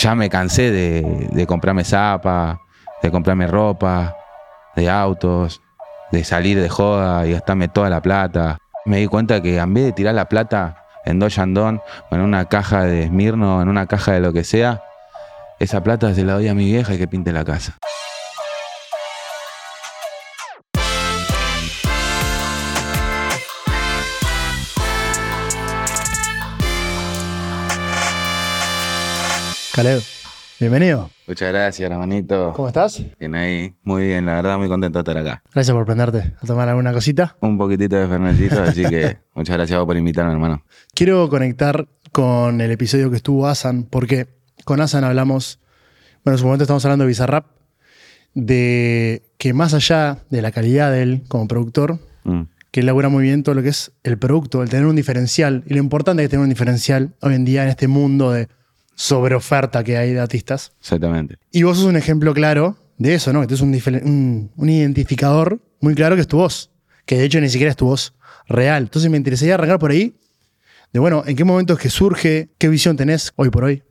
ya me cansé de, de comprarme zapa, de comprarme ropa, de autos, de salir de joda y gastarme toda la plata. Me di cuenta que en vez de tirar la plata en dos yandón o en una caja de Smirno, en una caja de lo que sea, esa plata se la doy a mi vieja y que pinte la casa. Caleb, bienvenido. Muchas gracias, hermanito. ¿Cómo estás? Bien ahí, muy bien, la verdad muy contento de estar acá. Gracias por prenderte a tomar alguna cosita. Un poquitito de fernecito, así que muchas gracias por invitarme, hermano. Quiero conectar con el episodio que estuvo Asan, porque con Asan hablamos, bueno, en su momento estamos hablando de Bizarrap, de que más allá de la calidad de él como productor, Mm, que él labura muy bien todo lo que es el producto, el tener un diferencial, y lo importante es tener un diferencial hoy en día en este mundo de sobreoferta que hay de artistas. exactamente. Y vos sos un ejemplo claro de eso, ¿no? Que es un, un- un identificador muy claro que es tu voz. Que de hecho ni siquiera es tu voz real. Entonces me interesaría arrancar por ahí. De bueno, ¿en qué momento es que surge? ¿Qué visión tenés hoy por hoy?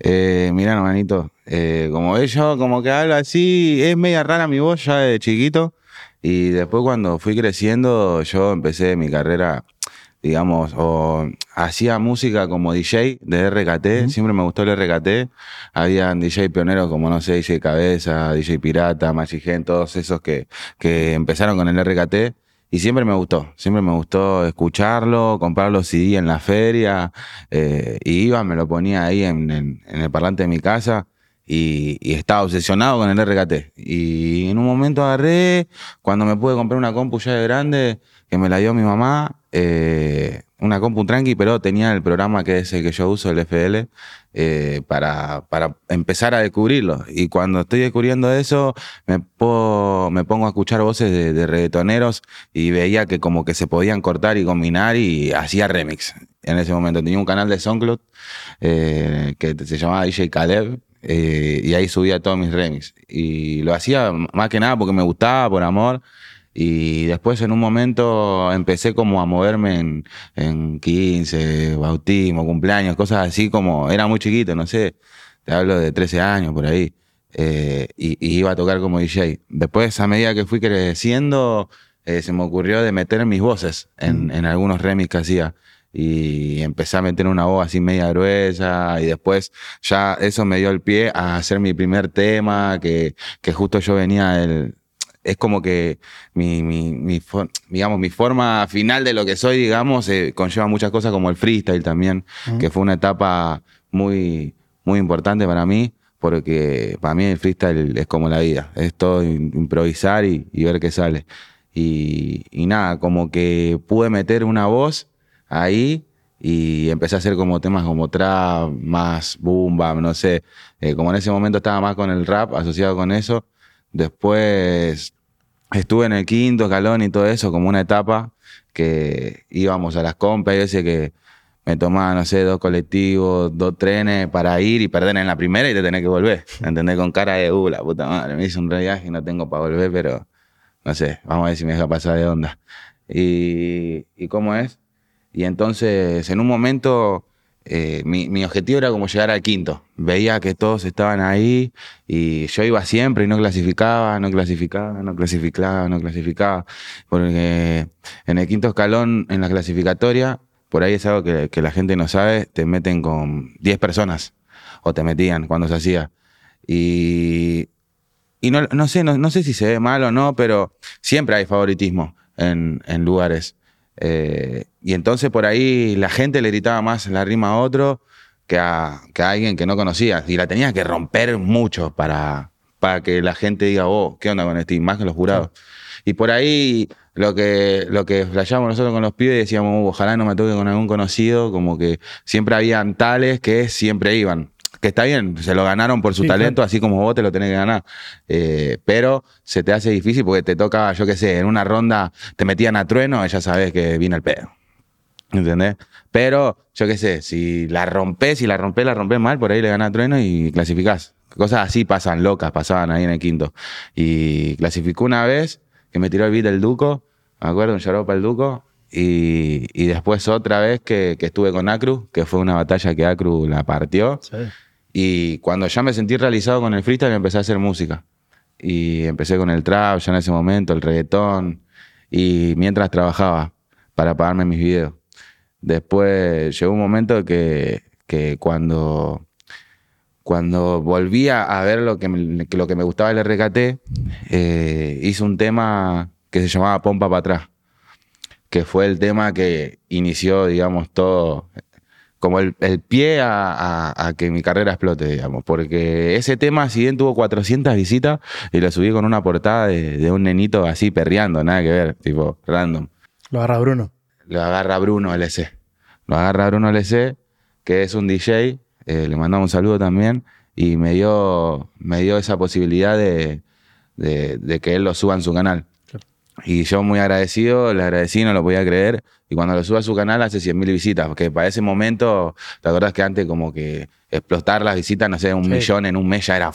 Eh, mirá, hermanito, eh, como ellos, como que hablo así, es media rara mi voz ya de chiquito. Y después cuando fui creciendo, yo empecé mi carrera, digamos, o hacía música como DJ de RKT, siempre me gustó el RKT. Habían DJ pioneros como, no sé, DJ Cabeza, DJ Pirata, Magigen, todos esos que, que empezaron con el RKT. Y siempre me gustó, siempre me gustó escucharlo, comprar los CD en la feria. eh, y iba, me lo ponía ahí en, en- en el parlante de mi casa y, y estaba obsesionado con el RKT. Y en un momento agarré, cuando me pude comprar una compu ya de grande, que me la dio mi mamá, eh, una compu tranqui, pero tenía el programa que es el que yo uso, el FL, eh, para, para empezar a descubrirlo. Y cuando estoy descubriendo eso, me, po- me pongo a escuchar voces de, de y veía que como que se podían cortar y combinar y hacía remix. En ese momento tenía un canal de SoundCloud eh, que se llamaba DJ Caleb eh, y ahí subía todos mis remix. Y lo hacía más que nada porque me gustaba, por amor. Y después en un momento empecé como a moverme en, en 15, bautismo, cumpleaños, cosas así como, era muy chiquito, no sé, te hablo de 13 años por ahí. eh, y, y iba a tocar como DJ. Después, a medida que fui creciendo, eh, se me ocurrió de meter mis voces en, en algunos remix que hacía. Y empecé a meter una voz así media gruesa y después ya eso me dio el pie a hacer mi primer tema, que, que justo yo venía del... Es como que mi, mi, digamos, mi forma final de lo que soy, digamos, eh, conlleva muchas cosas como el freestyle también, que fue una etapa muy, muy importante para mí, porque para mí el freestyle es como la vida, es todo im- improvisar y, y ver qué sale. Y, y nada, como que pude meter una voz ahí y empecé a hacer como temas como trap, más boom bap, no sé. Eh, como en ese momento estaba más con el rap asociado con eso. Después estuve en el quinto escalón y todo eso, como una etapa que íbamos a las compras y veces que me tomaba, no sé, dos colectivos, dos trenes para ir y perder en la primera y te tenés que volver. ¿Entendés? Con cara de, uh, la puta madre, me hice un viaje y no tengo para volver, pero no sé, vamos a ver si me deja pasar de onda. Y, ¿y cómo es? Y entonces, en un momento, eh, mi, mi objetivo era como llegar al quinto. Veía que todos estaban ahí y yo iba siempre y no clasificaba, no clasificaba, no clasificaba, no clasificaba. Porque en el quinto escalón, en la clasificatoria, por ahí es algo que, que la gente no sabe, te meten con 10 personas o te metían cuando se hacía. Y, y no, no sé, no, no sé si se ve mal o no, pero siempre hay favoritismo en, en lugares. Eh, y entonces por ahí la gente le gritaba más la rima a otro que a, que a alguien que no conocía. Y la tenía que romper mucho para, para que la gente diga, oh, ¿qué onda con este? Más que los jurados. Y por ahí lo que, lo que nosotros con los pibes decíamos, "Uh, ojalá no me toque con algún conocido, como que siempre habían tales que siempre iban. Que está bien, se lo ganaron por su Sí, talento, así como vos te lo tenés que ganar. Eh, pero se te hace difícil porque te toca, yo qué sé, en una ronda te metían a trueno y ya sabes que viene el pedo. ¿Entendés? Pero, yo qué sé, si la rompes, si la rompes, la rompes mal, por ahí le ganás a trueno y clasificás. Cosas así pasan, locas, pasaban ahí en el quinto. Y clasificó una vez, que me tiró el beat del Duco, me acuerdo, un para el Duco. Y, y después otra vez que, que estuve con Acru, que fue una batalla que Acru la partió. Sí. Y cuando ya me sentí realizado con el freestyle, empecé a hacer música. Y empecé con el trap ya en ese momento, el reggaetón. Y mientras trabajaba para pagarme mis videos. Después llegó un momento que, que cuando, cuando volví a ver lo que me, lo que me gustaba del RKT, eh, hice un tema que se llamaba Pompa para atrás, que fue el tema que inició, digamos, todo, como el, pie a, que mi carrera explote, digamos, porque ese tema, si bien tuvo 400 visitas, y lo subí con una portada de, un nenito así perreando, nada que ver, tipo, random. Lo agarra Bruno. Lo agarra Bruno LC. Lo agarra Bruno LC, que es un DJ, eh, le mandamos un saludo también, y me dio, me dio esa posibilidad de, de que él lo suba en su canal. Y yo muy agradecido, le agradecí, no lo podía creer. Y cuando lo sube a su canal hace 100.000 visitas, porque para ese momento, ¿te acuerdas que antes como que explotar las visitas, no sé, un millón en un mes ya era,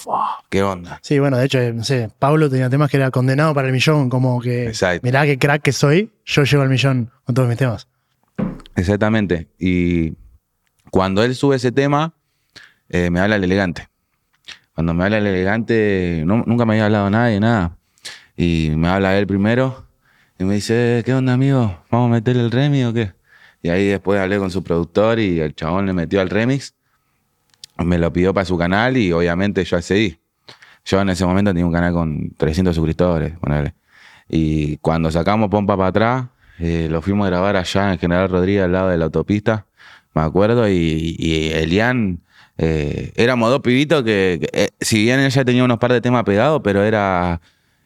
¿qué onda? Sí, bueno, de hecho, no sé, Pablo tenía temas que era condenado para el millón, como que, mirá qué crack que soy, yo llego al millón con todos mis temas. Exactamente. Y cuando él sube ese tema, eh, me habla el elegante. Cuando me habla el elegante, nunca me había hablado nadie, nada. Y me habla él primero y me dice, ¿qué onda, amigo? ¿Vamos a meterle el remix o qué? Y ahí después hablé con su productor y el chabón le metió al remix. Me lo pidió para su canal y obviamente yo accedí. Yo en ese momento tenía un canal con 300 suscriptores. Y cuando sacamos Pompa para atrás, eh, lo fuimos a grabar allá en General Rodríguez, al lado de la autopista, me acuerdo, y, Elian, eh, éramos dos pibitos que, eh, si bien ella tenía unos par de temas pegados, pero era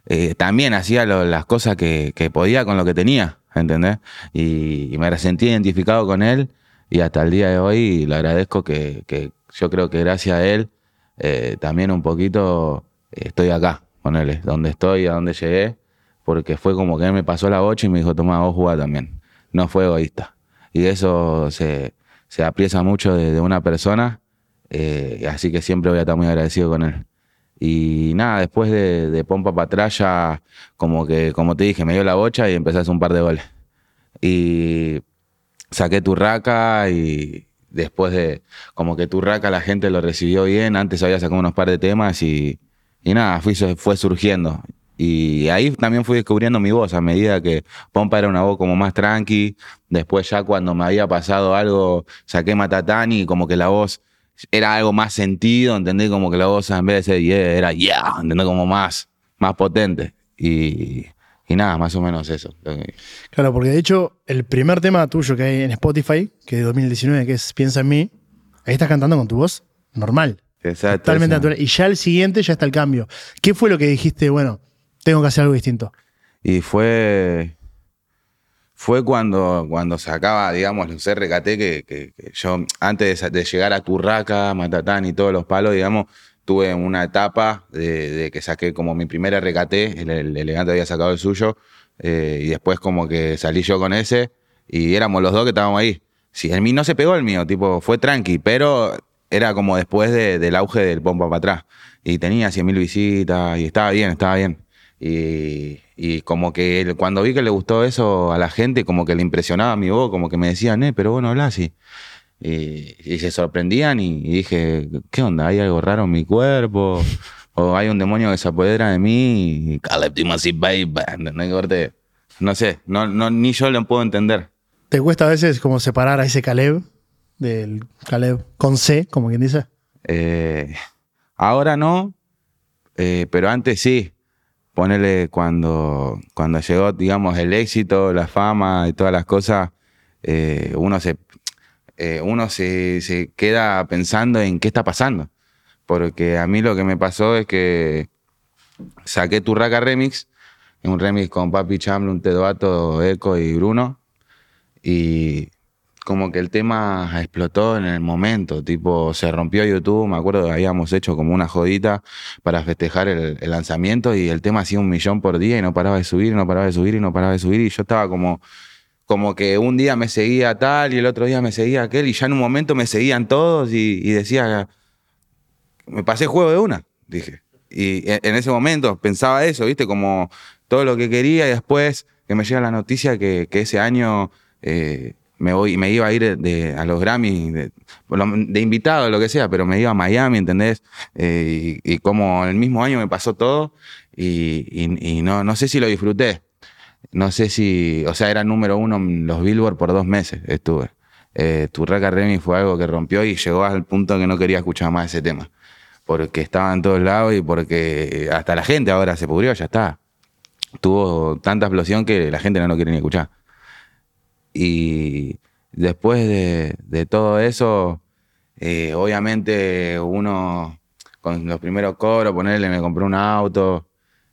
eh, también hacía las cosas que, podía con lo que tenía, ¿entendés? Y, me sentí identificado con él y hasta el día de hoy le agradezco que, yo creo que gracias a él eh, también un poquito estoy acá con él, donde estoy, a donde llegué, porque fue como que él me pasó la bocha y me dijo, toma, vos jugá también. No fue egoísta. Y eso se, se apriesa mucho de, una persona, eh, así que siempre voy a estar muy agradecido con él. Y nada, después de, Pompa para como que, como te dije, me dio la bocha y empecé un par de goles. Y saqué Turraca y después de, como que Turraca la gente lo recibió bien, antes había sacado unos par de temas y, y nada, fui, fue surgiendo. Y ahí también fui descubriendo mi voz a medida que Pompa era una voz como más tranqui. Después ya cuando me había pasado algo, saqué Matatani y como que la voz era algo más sentido, ¿entendés? Como que la voz en vez de ser yeah, era yeah, ¿entendés? Como más, más potente. Y, y nada, más o menos eso. Claro, porque de hecho, el primer tema tuyo que hay en Spotify, que es de 2019, que es Piensa en mí, ahí estás cantando con tu voz normal. Exacto. Totalmente natural. Y ya el siguiente ya está el cambio. ¿Qué fue lo que dijiste, bueno, tengo que hacer algo distinto? Y fue fue cuando, cuando sacaba, digamos, los RKT, que, que, yo, antes de, llegar a Turraca, Matatán y todos los palos, digamos, tuve una etapa de, que saqué como mi primer RKT, el, elegante había sacado el suyo, eh, y después como que salí yo con ese, y éramos los dos que estábamos ahí. Sí, el mío no se pegó el mío, tipo, fue tranqui, pero era como después del auge del pompa para atrás. Y tenía 100.000 visitas, y estaba bien, estaba bien. Y, y como que cuando vi que le gustó eso a la gente, como que le impresionaba mi voz, como que me decían, eh, pero bueno, hablas así. Y, se sorprendían y, dije, ¿qué onda? ¿Hay algo raro en mi cuerpo? ¿O hay un demonio que se apodera de mí? Y. No sé, no, no, ni yo lo puedo entender. ¿Te cuesta a veces como separar a ese Caleb del Caleb con C, como quien dice? Eh, ahora no, eh, pero antes sí ponerle cuando, cuando llegó, digamos, el éxito, la fama y todas las cosas, eh, uno, se, eh, uno se, queda pensando en qué está pasando. Porque a mí lo que me pasó es que saqué Turraca Remix, un remix con Papi Chamblon, Tedoato, Eco y Bruno. Y como que el tema explotó en el momento, tipo, se rompió YouTube, me acuerdo que habíamos hecho como una jodita para festejar el, lanzamiento y el tema hacía un millón por día y no paraba de subir, no paraba de subir y no paraba de subir y yo estaba como, como que un día me seguía tal y el otro día me seguía aquel y ya en un momento me seguían todos y, decía, me pasé juego de una, dije. Y en ese momento pensaba eso, viste, como todo lo que quería y después que me llega la noticia que, ese año... Eh, me voy, me iba a ir de, a los Grammy de, de invitado, lo que sea, pero me iba a Miami, ¿entendés? Eh, y, como el mismo año me pasó todo y, no, no sé si lo disfruté. No sé si, o sea, era número uno en los Billboard por dos meses estuve. Eh, Turraca Remy fue algo que rompió y llegó al punto que no quería escuchar más ese tema. Porque estaba en todos lados y porque hasta la gente ahora se pudrió, ya está. Tuvo tanta explosión que la gente no lo quiere ni escuchar. Y después de, todo eso, eh, obviamente uno con los primeros coros, ponerle, me compré un auto,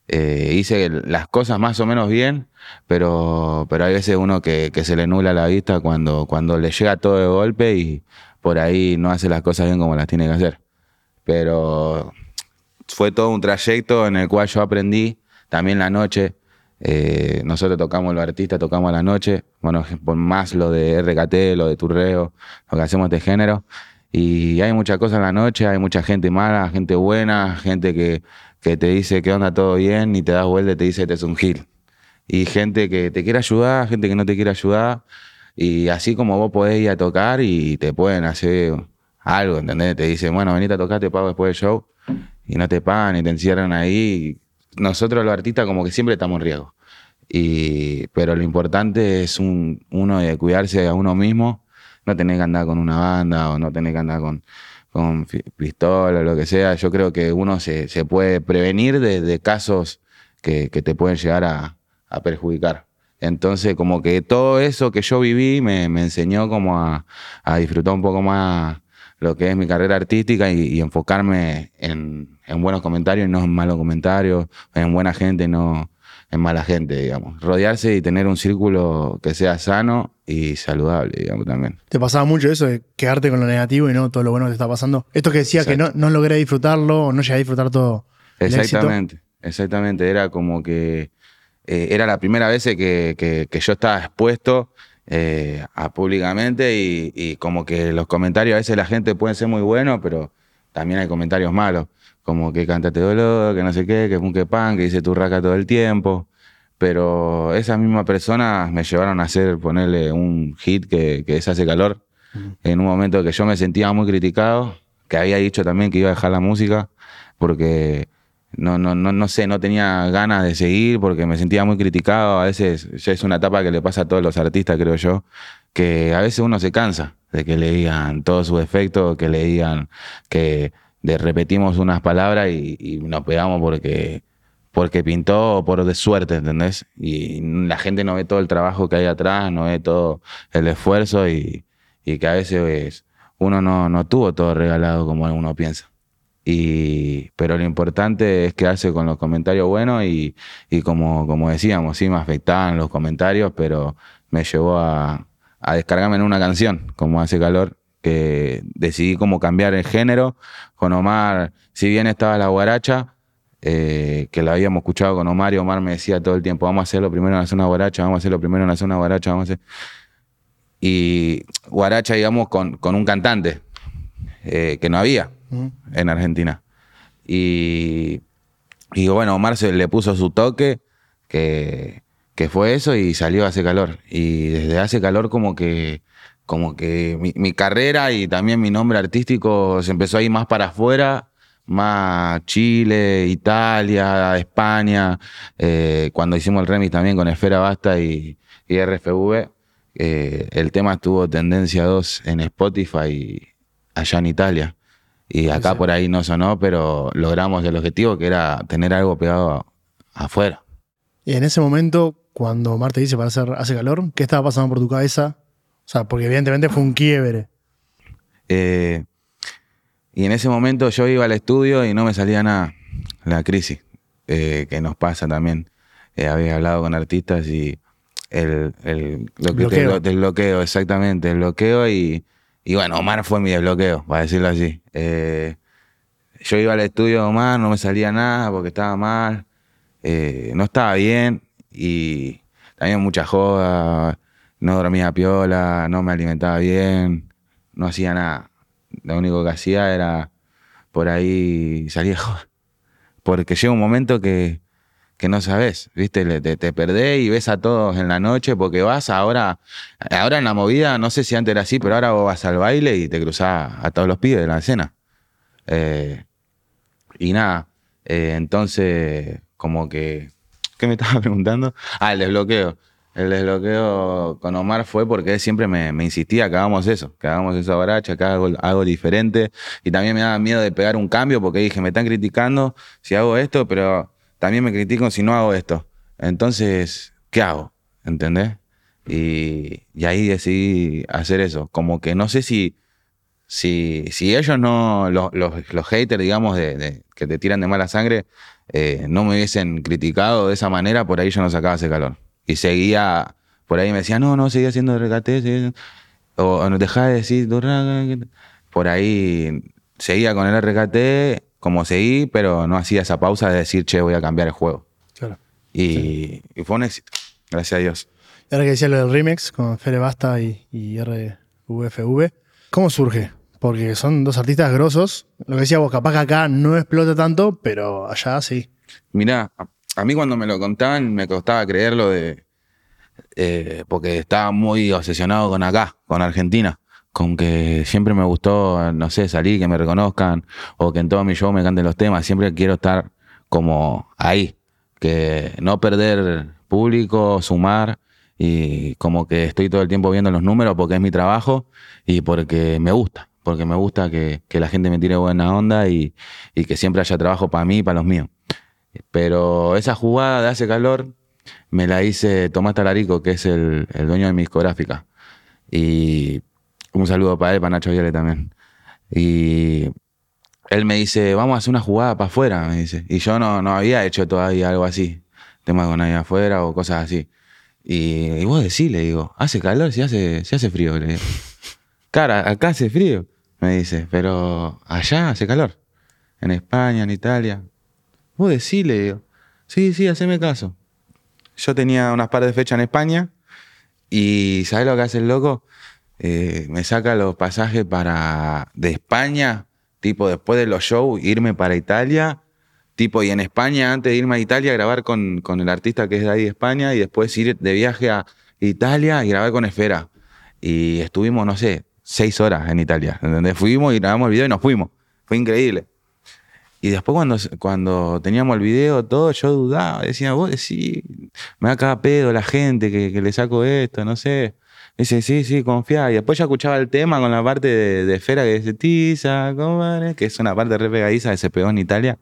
eh, hice las cosas más o menos bien, pero, pero hay veces uno que, se le nula la vista cuando, cuando le llega todo de golpe y por ahí no hace las cosas bien como las tiene que hacer. Pero fue todo un trayecto en el cual yo aprendí también la noche eh, nosotros tocamos los artistas, tocamos a la noche, bueno, por más lo de RKT, lo de Turreo, lo que hacemos de género. Y hay muchas cosas en la noche, hay mucha gente mala, gente buena, gente que, que te dice que onda todo bien y te das vuelta y te dice que este es un gil. Y gente que te quiere ayudar, gente que no te quiere ayudar. Y así como vos podés ir a tocar y te pueden hacer algo, ¿entendés? Te dicen, bueno, venite a tocar, te pago después del show. Y no te pagan y te encierran ahí nosotros los artistas como que siempre estamos en riesgo. Y, pero lo importante es un, uno de cuidarse a uno mismo, no tener que andar con una banda o no tener que andar con, con pistola o lo que sea. Yo creo que uno se, se puede prevenir de, casos que, que, te pueden llegar a, perjudicar. Entonces, como que todo eso que yo viví me, me enseñó como a, a disfrutar un poco más lo que es mi carrera artística y, enfocarme en, buenos comentarios y no en malos comentarios, en buena gente y no en mala gente, digamos. Rodearse y tener un círculo que sea sano y saludable, digamos, también. ¿Te pasaba mucho eso de quedarte con lo negativo y no todo lo bueno que te está pasando? Esto que decía que no, no logré disfrutarlo o no llegué a disfrutar todo. Exactamente, exactamente. Era como que eh, era la primera vez que, que yo estaba expuesto eh, a públicamente y, como que los comentarios a veces la gente pueden ser muy buenos, pero también hay comentarios malos, como que cántate dolor, que no sé qué, que punk que pan, que dice tu raca todo el tiempo. Pero esas mismas personas me llevaron a hacer, ponerle un hit que, que es Hace Calor, en un momento que yo me sentía muy criticado, que había dicho también que iba a dejar la música, porque no, no, no, no sé, no tenía ganas de seguir porque me sentía muy criticado. A veces ya es una etapa que le pasa a todos los artistas, creo yo, que a veces uno se cansa de que le digan todos sus defectos, que le digan que de repetimos unas palabras y, nos pegamos porque, porque pintó por de suerte, ¿entendés? Y la gente no ve todo el trabajo que hay atrás, no ve todo el esfuerzo y, y que a veces uno no, no tuvo todo regalado como uno piensa. Y, pero lo importante es quedarse con los comentarios buenos y, y como, como decíamos, sí me afectaban los comentarios, pero me llevó a, a descargarme en una canción, como hace calor, que decidí como cambiar el género. Con Omar, si bien estaba la guaracha, eh, que la habíamos escuchado con Omar y Omar me decía todo el tiempo, vamos a hacerlo primero en hacer una guaracha, vamos a hacerlo primero en hacer una guaracha, vamos a hacer... Y guaracha, digamos, con, con un cantante, eh, que no había en Argentina. Y, y bueno, Omar se le puso su toque, que, que fue eso, y salió Hace Calor. Y desde Hace Calor como que, como que mi, carrera y también mi nombre artístico se empezó a ir más para afuera, más Chile, Italia, España. Eh, cuando hicimos el remix también con Esfera Basta y, y RFV, eh, el tema tuvo tendencia 2 en Spotify allá en Italia. Y acá por ahí no sonó, pero logramos el objetivo que era tener algo pegado afuera. Y en ese momento, cuando Marte dice para hacer hace calor, ¿qué estaba pasando por tu cabeza? O sea, porque evidentemente fue un quiebre. Eh, y en ese momento yo iba al estudio y no me salía nada. La crisis eh, que nos pasa también. Eh, había hablado con artistas y el, el bloqueo. del bloqueo, exactamente, el bloqueo y y bueno, Omar fue mi desbloqueo, para decirlo así. Yo iba al estudio de Omar, no me salía nada porque estaba mal, no estaba bien y también mucha joda, no dormía piola, no me alimentaba bien, no hacía nada. Lo único que hacía era por ahí salir. Porque llega un momento que, que no sabes, ¿viste? Te, te perdés y ves a todos en la noche porque vas ahora, ahora en la movida, no sé si antes era así, pero ahora vos vas al baile y te cruzás a todos los pibes de la escena. Eh, y nada, eh, entonces, como que, ¿qué me estaba preguntando? Ah, el desbloqueo. El desbloqueo con Omar fue porque él siempre me, insistía que hagamos eso, que hagamos eso a Baracha, que hago algo diferente. Y también me daba miedo de pegar un cambio porque dije, me están criticando si hago esto, pero también me critican si no hago esto. Entonces, ¿qué hago? ¿Entendés? Y, ahí decidí hacer eso. Como que no sé si, si, si ellos no, los, los, los haters, digamos, de, de- que te tiran de mala sangre, eh, no me hubiesen criticado de esa manera, por ahí yo no sacaba ese calor. Y seguía, por ahí me decía, no, no, seguía haciendo seguía- o, o no dejá de decir, por ahí seguía con el RKT como seguí, pero no hacía esa pausa de decir, che, voy a cambiar el juego. Claro. Y, y fue un éxito, gracias a Dios. Y ahora que decía lo del remix con Fere Basta y, y RVFV, ¿cómo surge? Porque son dos artistas grosos. Lo que decía vos, capaz que acá no explota tanto, pero allá sí. Mirá, a, mí cuando me lo contaban me costaba creerlo de. eh, porque estaba muy obsesionado con acá, con Argentina. Con que siempre me gustó, no sé, salir, que me reconozcan, o que en todo mi show me canten los temas. Siempre quiero estar como ahí. Que no perder público, sumar. Y como que estoy todo el tiempo viendo los números porque es mi trabajo y porque me gusta. Porque me gusta que, que la gente me tire buena onda y, y que siempre haya trabajo para mí y para los míos. Pero esa jugada de hace calor me la hice Tomás Talarico, que es el, dueño de mi discográfica. Y un saludo para él, para Nacho Viale también. Y él me dice, vamos a hacer una jugada para afuera, me dice. Y yo no, no había hecho todavía algo así, tema con nadie afuera o cosas así. Y, y vos decís, le digo, hace calor, si hace, si hace frío, le digo. Cara, acá hace frío, me dice, pero allá hace calor. En España, en Italia. Vos decís, le digo. Sí, sí, haceme caso. Yo tenía unas par de fechas en España y ¿sabés lo que hace el loco? Eh, me saca los pasajes para de España, tipo después de los shows, irme para Italia, tipo y en España, antes de irme a Italia, grabar con, con el artista que es de ahí de España y después ir de viaje a Italia y grabar con Esfera. Y estuvimos, no sé, seis horas en Italia, ¿entendés? Fuimos y grabamos el video y nos fuimos. Fue increíble. Y después cuando, cuando teníamos el video, todo, yo dudaba, decía, vos decís, me va a cagar pedo la gente que, que le saco esto, no sé. Dice, sí, sí, confía. Y después ya escuchaba el tema con la parte de, de Esfera que dice, Tiza, comadre", que es una parte re pegadiza que se pegó en Italia.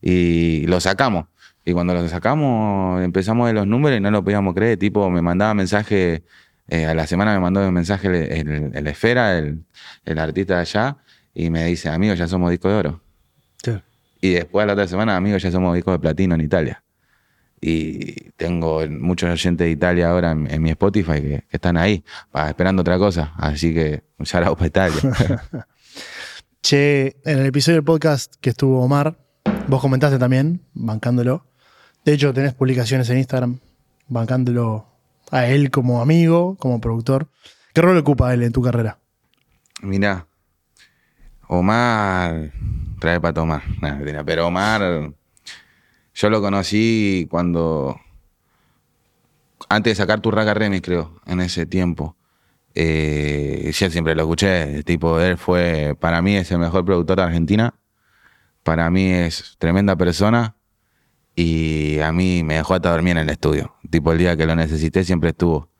Y lo sacamos. Y cuando lo sacamos, empezamos de los números y no lo podíamos creer. Tipo, me mandaba mensaje, eh, a la semana me mandó un mensaje el Esfera, el, el artista de allá, y me dice, amigo, ya somos disco de oro. Y después la otra semana, amigos, ya somos discos de platino en Italia. Y tengo muchos oyentes de Italia ahora en, en mi Spotify que, que están ahí, esperando otra cosa. Así que un out para Italia. Che, en el episodio del podcast que estuvo Omar, vos comentaste también, bancándolo. De hecho, tenés publicaciones en Instagram, bancándolo a él como amigo, como productor. ¿Qué rol ocupa él en tu carrera? Mirá, Omar trae para tomar. Mentira, pero Omar, yo lo conocí cuando. Antes de sacar tu Raga Remix, creo, en ese tiempo. Eh, yo siempre lo escuché. Tipo, él fue. Para mí es el mejor productor de Argentina. Para mí es tremenda persona. Y a mí me dejó hasta dormir en el estudio. Tipo, el día que lo necesité siempre estuvo.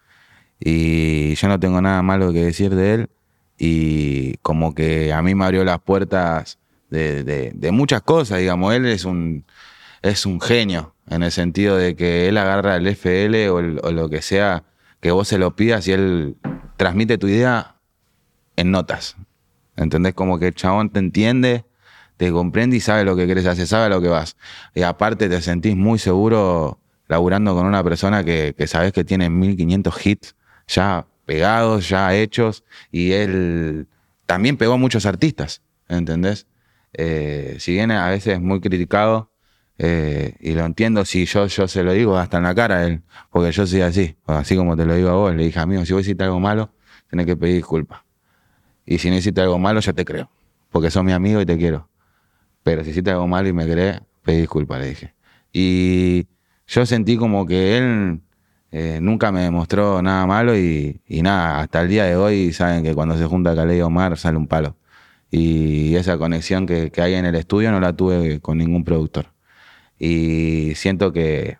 Y yo no tengo nada malo que decir de él. Y como que a mí me abrió las puertas de, muchas cosas, digamos. Él es un, es un genio en el sentido de que él agarra el FL o, o lo que sea que vos se lo pidas y él transmite tu idea en notas. ¿Entendés? Como que el chabón te entiende, te comprende y sabe lo que querés hacer, sabe a lo que vas. Y aparte te sentís muy seguro laburando con una persona que, que sabes que tiene 1500 hits ya pegados, ya hechos, y él también pegó a muchos artistas, ¿entendés? Eh, si bien a veces es muy criticado, eh, y lo entiendo, si yo, yo se lo digo hasta en la cara a él, porque yo soy así, así como te lo digo a vos, le dije, amigo, si vos hiciste algo malo, tenés que pedir disculpas. Y si no hiciste algo malo, yo te creo, porque sos mi amigo y te quiero. Pero si hiciste algo malo y me crees, pedí disculpas, le dije. Y yo sentí como que él eh, nunca me demostró nada malo y, y nada, hasta el día de hoy saben que cuando se junta Calais y Omar sale un palo. Y esa conexión que, que hay en el estudio no la tuve con ningún productor. Y siento que,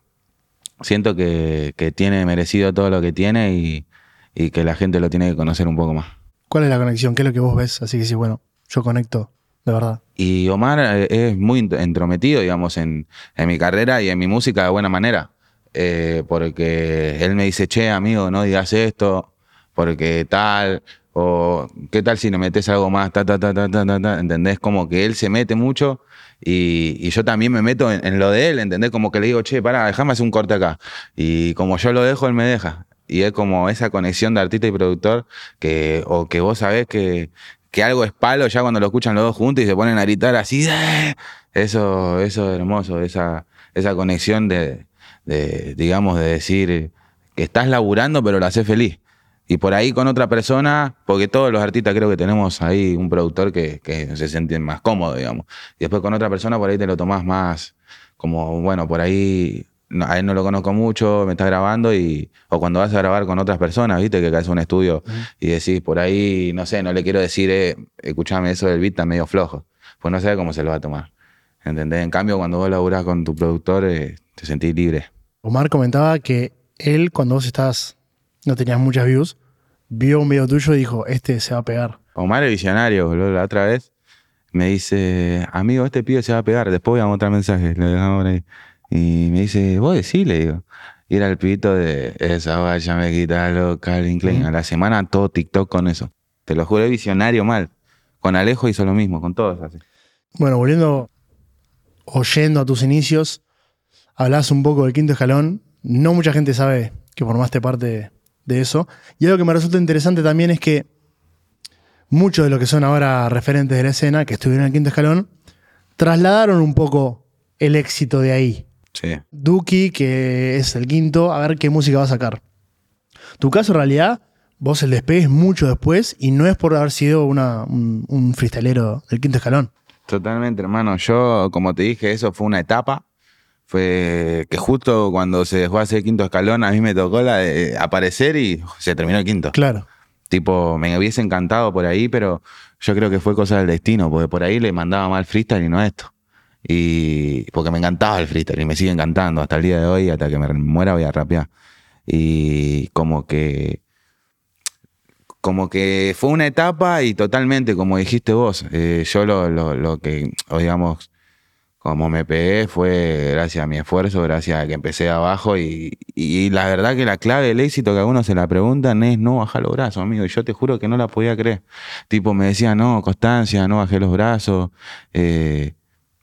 siento que, que tiene merecido todo lo que tiene y, y que la gente lo tiene que conocer un poco más. ¿Cuál es la conexión? ¿Qué es lo que vos ves? Así que sí, bueno, yo conecto, de verdad. Y Omar eh, es muy ent- entrometido, digamos, en, en mi carrera y en mi música de buena manera. Eh, porque él me dice, che, amigo, no digas esto, porque tal, o qué tal si le metes algo más, ta, ta, ta, ta, ta, ta, ta", ¿entendés? Como que él se mete mucho y, y yo también me meto en, lo de él, ¿entendés? Como que le digo, che, pará, déjame hacer un corte acá. Y como yo lo dejo, él me deja. Y es como esa conexión de artista y productor que, o que vos sabés que, que algo es palo ya cuando lo escuchan los dos juntos y se ponen a gritar así. Eso, eso es hermoso, esa, esa conexión de, de, digamos, de decir que estás laburando pero lo haces feliz. Y por ahí con otra persona, porque todos los artistas creo que tenemos ahí un productor que, que se siente más cómodo, digamos. Y después con otra persona por ahí te lo tomás más como, bueno, por ahí no, a él no lo conozco mucho, me está grabando y o cuando vas a grabar con otras personas, viste, que caes a un estudio y decís por ahí, no sé, no le quiero decir, eh, escuchame, eso del beat está medio flojo, pues no sé cómo se lo va a tomar. ¿Entendés? En cambio, cuando vos laburás con tu productor, eh, te sentís libre. Omar comentaba que él, cuando vos estás, no tenías muchas views, vio un video tuyo y dijo, este se va a pegar. Omar el visionario, boludo, la otra vez me dice, amigo, este pibe se va a pegar, después voy a mostrar mensajes, lo dejamos ahí. Y me dice, vos decís, le digo. Y era el pibito de esa vaya me quita lo Calvin Klein. A la semana todo TikTok con eso. Te lo juro, es visionario mal. Con Alejo hizo lo mismo, con todos así. Bueno, volviendo, oyendo a tus inicios, hablas un poco del quinto escalón. No mucha gente sabe que formaste parte de eso. Y algo que me resulta interesante también es que muchos de los que son ahora referentes de la escena, que estuvieron en el quinto escalón, trasladaron un poco el éxito de ahí. Sí. Duki, que es el quinto, a ver qué música va a sacar. Tu caso, en realidad, vos el despegue es mucho después y no es por haber sido una- un, un freestalero del quinto escalón. Totalmente, hermano. Yo, como te dije, eso fue una etapa. Fue que justo cuando se dejó hacer el quinto escalón, a mí me tocó la de aparecer y se terminó el quinto. Claro. Tipo, me hubiese encantado por ahí, pero yo creo que fue cosa del destino, porque por ahí le mandaba mal freestyle y no esto. Y porque me encantaba el freestyle y me sigue encantando hasta el día de hoy, hasta que me muera voy a rapear. Y como que como que fue una etapa y totalmente, como dijiste vos, eh, yo lo, lo, lo que, digamos, como me pegué fue gracias a mi esfuerzo, gracias a que empecé abajo y, y la verdad que la clave del éxito que a uno se la preguntan es no bajar los brazos, amigo. Y yo te juro que no la podía creer. Tipo, me decían, no, constancia, no bajé los brazos. Eh,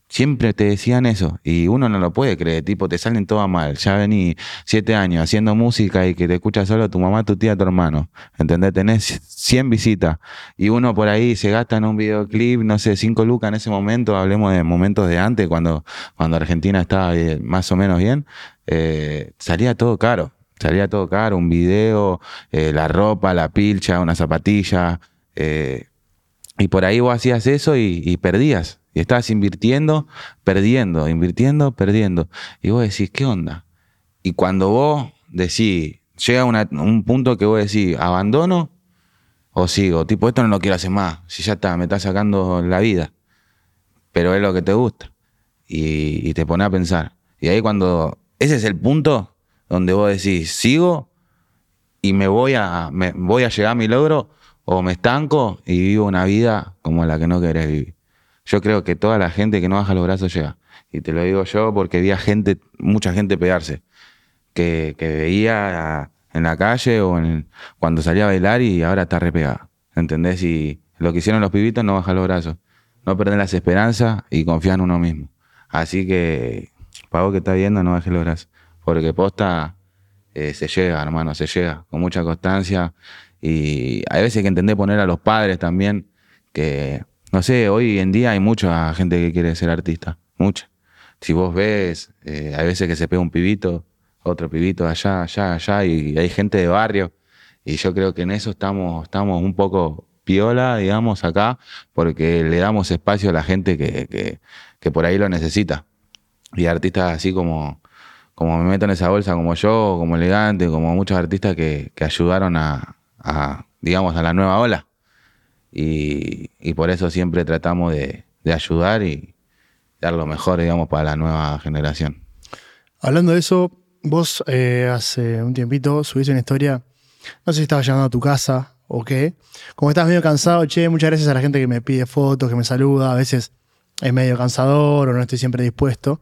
siempre te decían eso y uno no lo puede creer. Tipo, te salen todas mal. Ya vení siete años haciendo música y que te escucha solo tu mamá, tu tía, tu hermano. ¿Entendés? Tenés 100 visitas y uno por ahí se gasta en un videoclip, no sé, 5 lucas en ese momento. Hablemos de momentos de antes, cuando, cuando Argentina estaba más o menos bien. eh, salía todo caro. Salía todo caro, un video, eh, la ropa, la pilcha, una zapatilla. eh, y por ahí vos hacías eso y perdías. Y estabas invirtiendo, perdiendo, invirtiendo, perdiendo. Y vos decís, ¿qué onda? Y cuando vos decís, llega un punto que vos decís, ¿abandono o sigo? Tipo, esto no lo quiero hacer más. Si ya está, me está sacando la vida. Pero es lo que te gusta. Y, y te pone a pensar. Y ahí cuando... Ese es el punto donde vos decís, ¿sigo y me voy a, me voy a llegar a mi logro o me estanco y vivo una vida como la que no querés vivir. Yo creo que toda la gente que no baja los brazos llega. Y te lo digo yo porque vi a gente, mucha gente pegarse, que, veía en la calle o en, cuando salía a bailar y ahora está repegada. ¿Entendés? Y lo que hicieron los pibitos no bajar los brazos. No perder las esperanzas y confiar en uno mismo. Así que, para que está viendo, no bajes los brazos. Porque posta, eh, se llega, hermano, se llega con mucha constancia. Y hay veces que entender poner a los padres también, que, no sé, hoy en día hay mucha gente que quiere ser artista, mucha. Si vos ves, eh, hay veces que se pega un pibito, otro pibito allá, allá, allá, y hay gente de barrio. Y yo creo que en eso estamos, estamos un poco piola, digamos, acá, porque le damos espacio a la gente que, que, por ahí lo necesita. Y artistas así como, como me meto en esa bolsa como yo, como elegante, como muchos artistas que, que ayudaron a, digamos, a la nueva ola. Y, por eso siempre tratamos de, ayudar y dar lo mejor, digamos, para la nueva generación. Hablando de eso, vos eh, hace un tiempito subiste una historia, no sé si estabas llegando a tu casa o qué, como estás medio cansado, che, muchas gracias a la gente que me pide fotos, que me saluda, a veces es medio cansador o no estoy siempre dispuesto.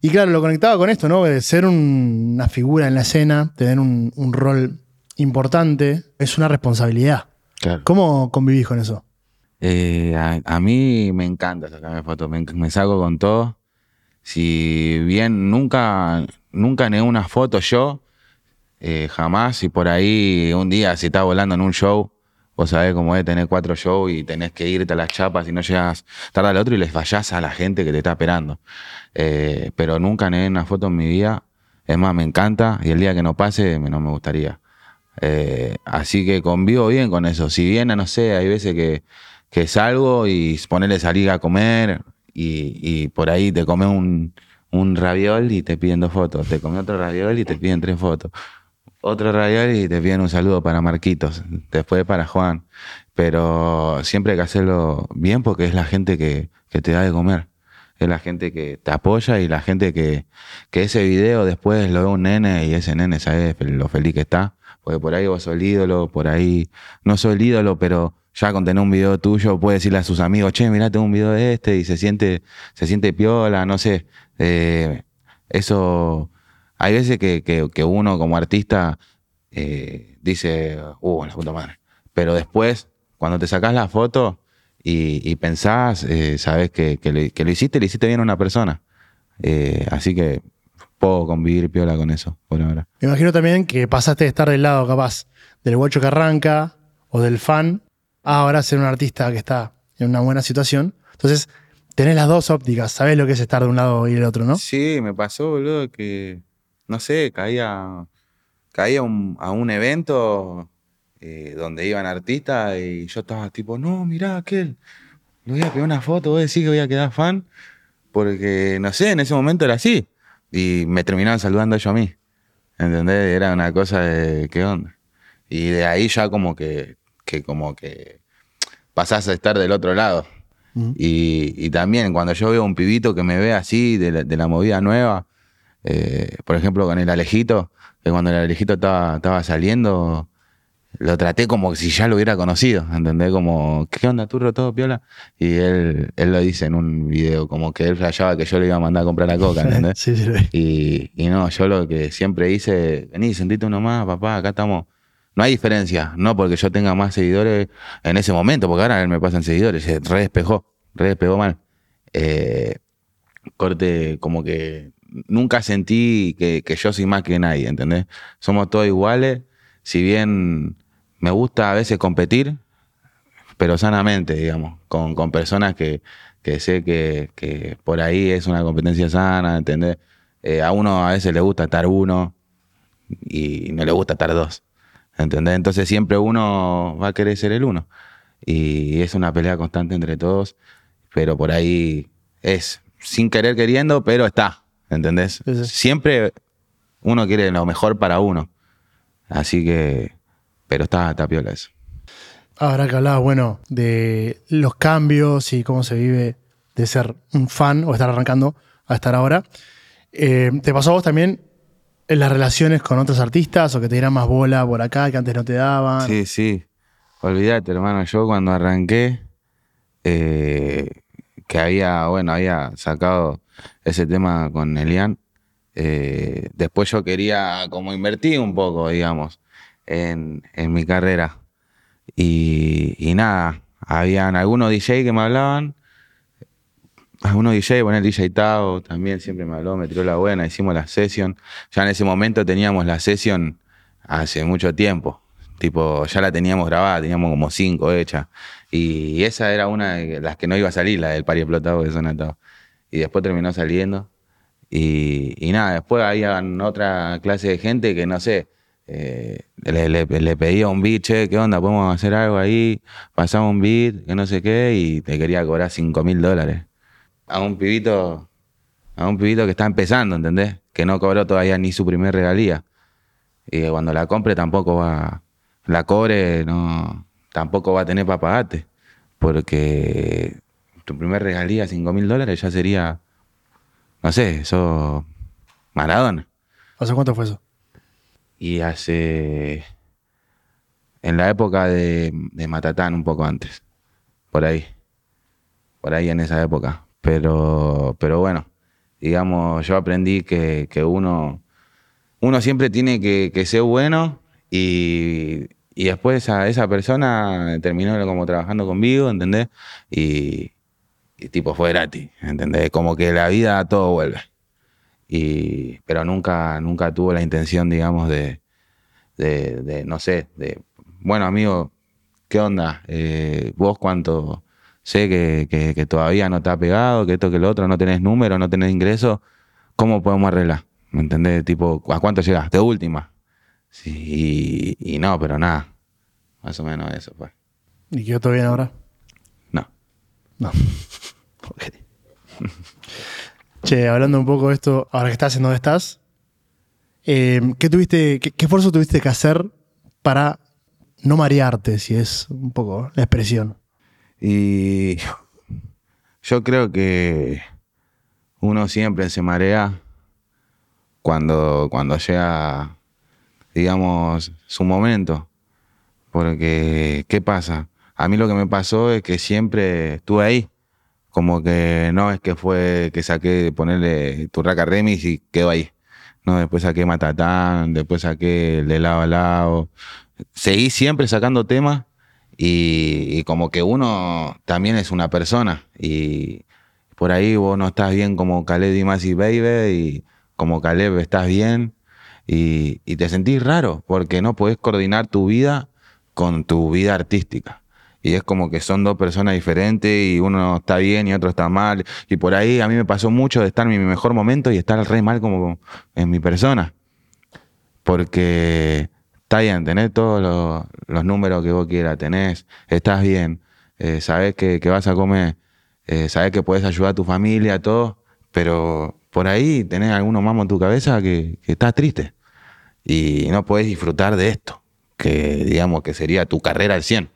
Y claro, lo conectaba con esto, ¿no? Ser un- una figura en la escena, tener un rol importante, es una responsabilidad. Claro. ¿Cómo convivís con eso? Eh, a, a mí me encanta sacarme fotos, me, me saco con todo. Si bien nunca, nunca negué una foto yo, eh, jamás, y por ahí un día si estás volando en un show, vos sabés cómo es tener cuatro shows y tenés que irte a las chapas y no llegas tarde al otro y les fallás a la gente que te está esperando. Eh, pero nunca negué una foto en mi vida. Es más, me encanta y el día que no pase no me gustaría. Eh, así que convivo bien con eso. Si bien, no sé, hay veces que, salgo y ponerle salir a comer y, por ahí te comes un, un raviol y te piden dos fotos. Te comes otro raviol y te piden tres fotos. Otro raviol y te piden un saludo para Marquitos. Después para Juan. Pero siempre hay que hacerlo bien porque es la gente que, que te da de comer. Es la gente que te apoya y la gente que, que ese video después lo ve un nene y ese nene sabe lo feliz que está. Porque por ahí vos sos el ídolo, por ahí no soy el ídolo, pero ya con tener un video tuyo puede decirle a sus amigos, che, mirá, tengo un video de este y se siente, se siente piola, no sé. Eh, eso, hay veces que, que- uno como artista eh, dice, uh, la puta madre. Pero después, cuando te sacás la foto y, y pensás, eh, sabes que, que, le- que lo hiciste, le hiciste bien a una persona. Eh, así que puedo convivir piola con eso por ahora. Me imagino también que pasaste de estar del lado capaz del guacho que arranca o del fan a ahora ser un artista que está en una buena situación. Entonces, tenés las dos ópticas, sabés lo que es estar de un lado y del otro, ¿no? Sí, me pasó, boludo, que, no sé, caía, caía un- a un evento eh, donde iban artistas y yo estaba tipo, no, mirá aquel, le voy a pegar una foto, voy a decir que voy a quedar fan, porque, no sé, en ese momento era así. Y me terminaban saludando ellos a mí, ¿entendés? Era una cosa de, ¿qué onda? Y de ahí ya como que, que como que pasás a estar del otro lado. Y, y también cuando yo veo un pibito que me ve así, de la, de la movida nueva, eh, por ejemplo con el Alejito, que cuando el Alejito estaba, estaba saliendo, lo traté como si ya lo hubiera conocido, ¿entendés? Como, ¿qué onda, turro, todo piola? Y él, él lo dice en un video, como que él flasheaba que yo le iba a mandar a comprar la coca, ¿entendés? sí, sí, vi. Y, y no, yo lo que siempre hice, vení, sentite uno más, papá, acá estamos. No hay diferencia, no porque yo tenga más seguidores en ese momento, porque ahora él me pasan seguidores, se re despejó, re despegó mal. Eh, corte, como que nunca sentí que, que yo soy más que nadie, ¿entendés? Somos todos iguales, si bien me gusta a veces competir, pero sanamente, digamos, con, con personas que, que sé que, que por ahí es una competencia sana, ¿entendés? Eh, a uno a veces le gusta estar uno y no le gusta estar dos, ¿entendés? Entonces siempre uno va a querer ser el uno. Y es una pelea constante entre todos, pero por ahí es sin querer queriendo, pero está, ¿entendés? Sí, sí. Siempre uno quiere lo mejor para uno. Así que, pero está, está piola eso. Ahora que hablabas, bueno, de los cambios y cómo se vive de ser un fan o estar arrancando a estar ahora, eh, ¿te pasó a vos también en las relaciones con otros artistas o que te dieran más bola por acá que antes no te daban? Sí, sí. Olvídate, hermano. Yo cuando arranqué, eh, que había, bueno, había sacado ese tema con Elian, eh, después yo quería como invertir un poco, digamos, en, en mi carrera. Y, nada, habían algunos DJ que me hablaban, algunos DJ, bueno, el DJ Tao también siempre me habló, me tiró la buena, hicimos la session. Ya en ese momento teníamos la session hace mucho tiempo. Tipo, ya la teníamos grabada, teníamos como cinco hechas. Y esa era una de las que no iba a salir, la del pari explotado de Sonatado. Y después terminó saliendo. Y, y nada, después había otra clase de gente que no sé, eh, le, le- le pedía un beat, che, ¿qué onda? ¿Podemos hacer algo ahí? Pasamos un beat, que no sé qué, y te quería cobrar cinco mil dólares. A un pibito a un pibito que está empezando, ¿entendés? Que no cobró todavía ni su primer regalía. Y cuando la compre tampoco va, la cobre, no, tampoco va a tener para pagarte. Porque tu primer regalía, 5 mil dólares, ya sería, no sé, eso, Maradona. ¿Hace cuánto fue eso? Y hace, en la época de, de Matatán, un poco antes, por ahí, por ahí en esa época. Pero, pero bueno, digamos, yo aprendí que, que uno, uno siempre tiene que, ser bueno y, y después a esa persona terminó como trabajando conmigo, ¿entendés? Y, y tipo fue gratis, ¿entendés? Como que la vida todo vuelve. Y, pero nunca, nunca tuvo la intención, digamos, de, de, de, no sé, de, bueno, amigo, ¿qué onda? Eh, ¿Vos cuánto? Sé que, que, que todavía no te ha pegado, que esto, que lo otro, no tenés número, no tenés ingreso. ¿Cómo podemos arreglar? ¿Me entendés? Tipo, ¿a cuánto llegas? De última. Sí, y, y no, pero nada. Más o menos eso, pues. ¿Y quedó todo bien ahora? No. No. Ok. che, hablando un poco de esto, ahora que estás en donde estás, eh, ¿qué, tuviste, qué, esfuerzo tuviste que hacer para no marearte, si es un poco la expresión? Y yo creo que uno siempre se marea cuando, cuando llega, digamos, su momento. Porque, ¿qué pasa? A mí lo que me pasó es que siempre estuve ahí. Como que no es que fue que saqué, ponerle Turraca Remis y quedó ahí. No, después saqué Matatán, después saqué el de lado a lado. Seguí siempre sacando temas y, y como que uno también es una persona y por ahí vos no estás bien como Caleb Dimasi Baby y como Caleb estás bien y, y te sentís raro porque no podés coordinar tu vida con tu vida artística. Y es como que son dos personas diferentes y uno está bien y otro está mal. Y por ahí a mí me pasó mucho de estar en mi mejor momento y estar re mal como en mi persona. Porque está bien, tenés todos los, números que vos quieras, tenés, estás bien, eh, sabés que, vas a comer, eh, sabés que puedes ayudar a tu familia, todo, pero por ahí tenés algunos mamos en tu cabeza que, que estás triste y no podés disfrutar de esto, que digamos que sería tu carrera al 100.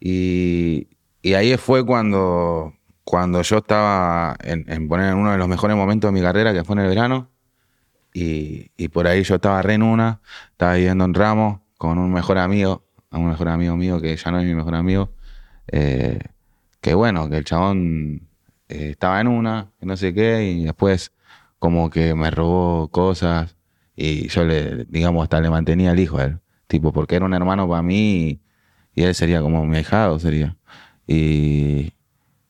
Y, y ahí fue cuando, cuando yo estaba en, en uno de los mejores momentos de mi carrera, que fue en el verano. Y, y por ahí yo estaba re en una, estaba viviendo en Ramos con un mejor amigo, un mejor amigo mío que ya no es mi mejor amigo. eh, que bueno, que el chabón eh, estaba en una, que no sé qué, y después como que me robó cosas. Y yo le, digamos, hasta le mantenía el hijo a él. Tipo, porque era un hermano para mí y, él sería como mi ahijado, sería. Y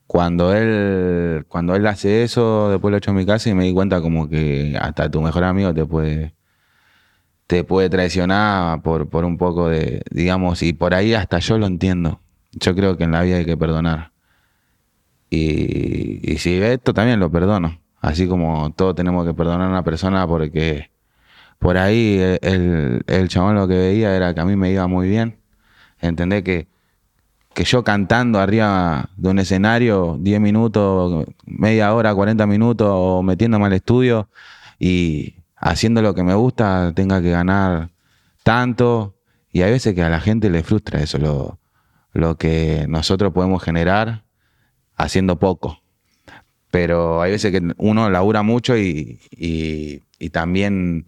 cuando él, cuando él hace eso, después lo echo a mi casa y me di cuenta como que hasta tu mejor amigo te puede, te puede traicionar por, por un poco de, digamos, y por ahí hasta yo lo entiendo. Yo creo que en la vida hay que perdonar. Y, si esto también lo perdono. Así como todos tenemos que perdonar a una persona porque por ahí eh, el, el chabón lo que veía era que a mí me iba muy bien. Entendés que, que yo cantando arriba de un escenario 10 minutos, media hora, 40 minutos, o metiéndome al estudio y haciendo lo que me gusta, tenga que ganar tanto. Y hay veces que a la gente le frustra eso, lo, lo que nosotros podemos generar haciendo poco. Pero hay veces que uno labura mucho y, y- y también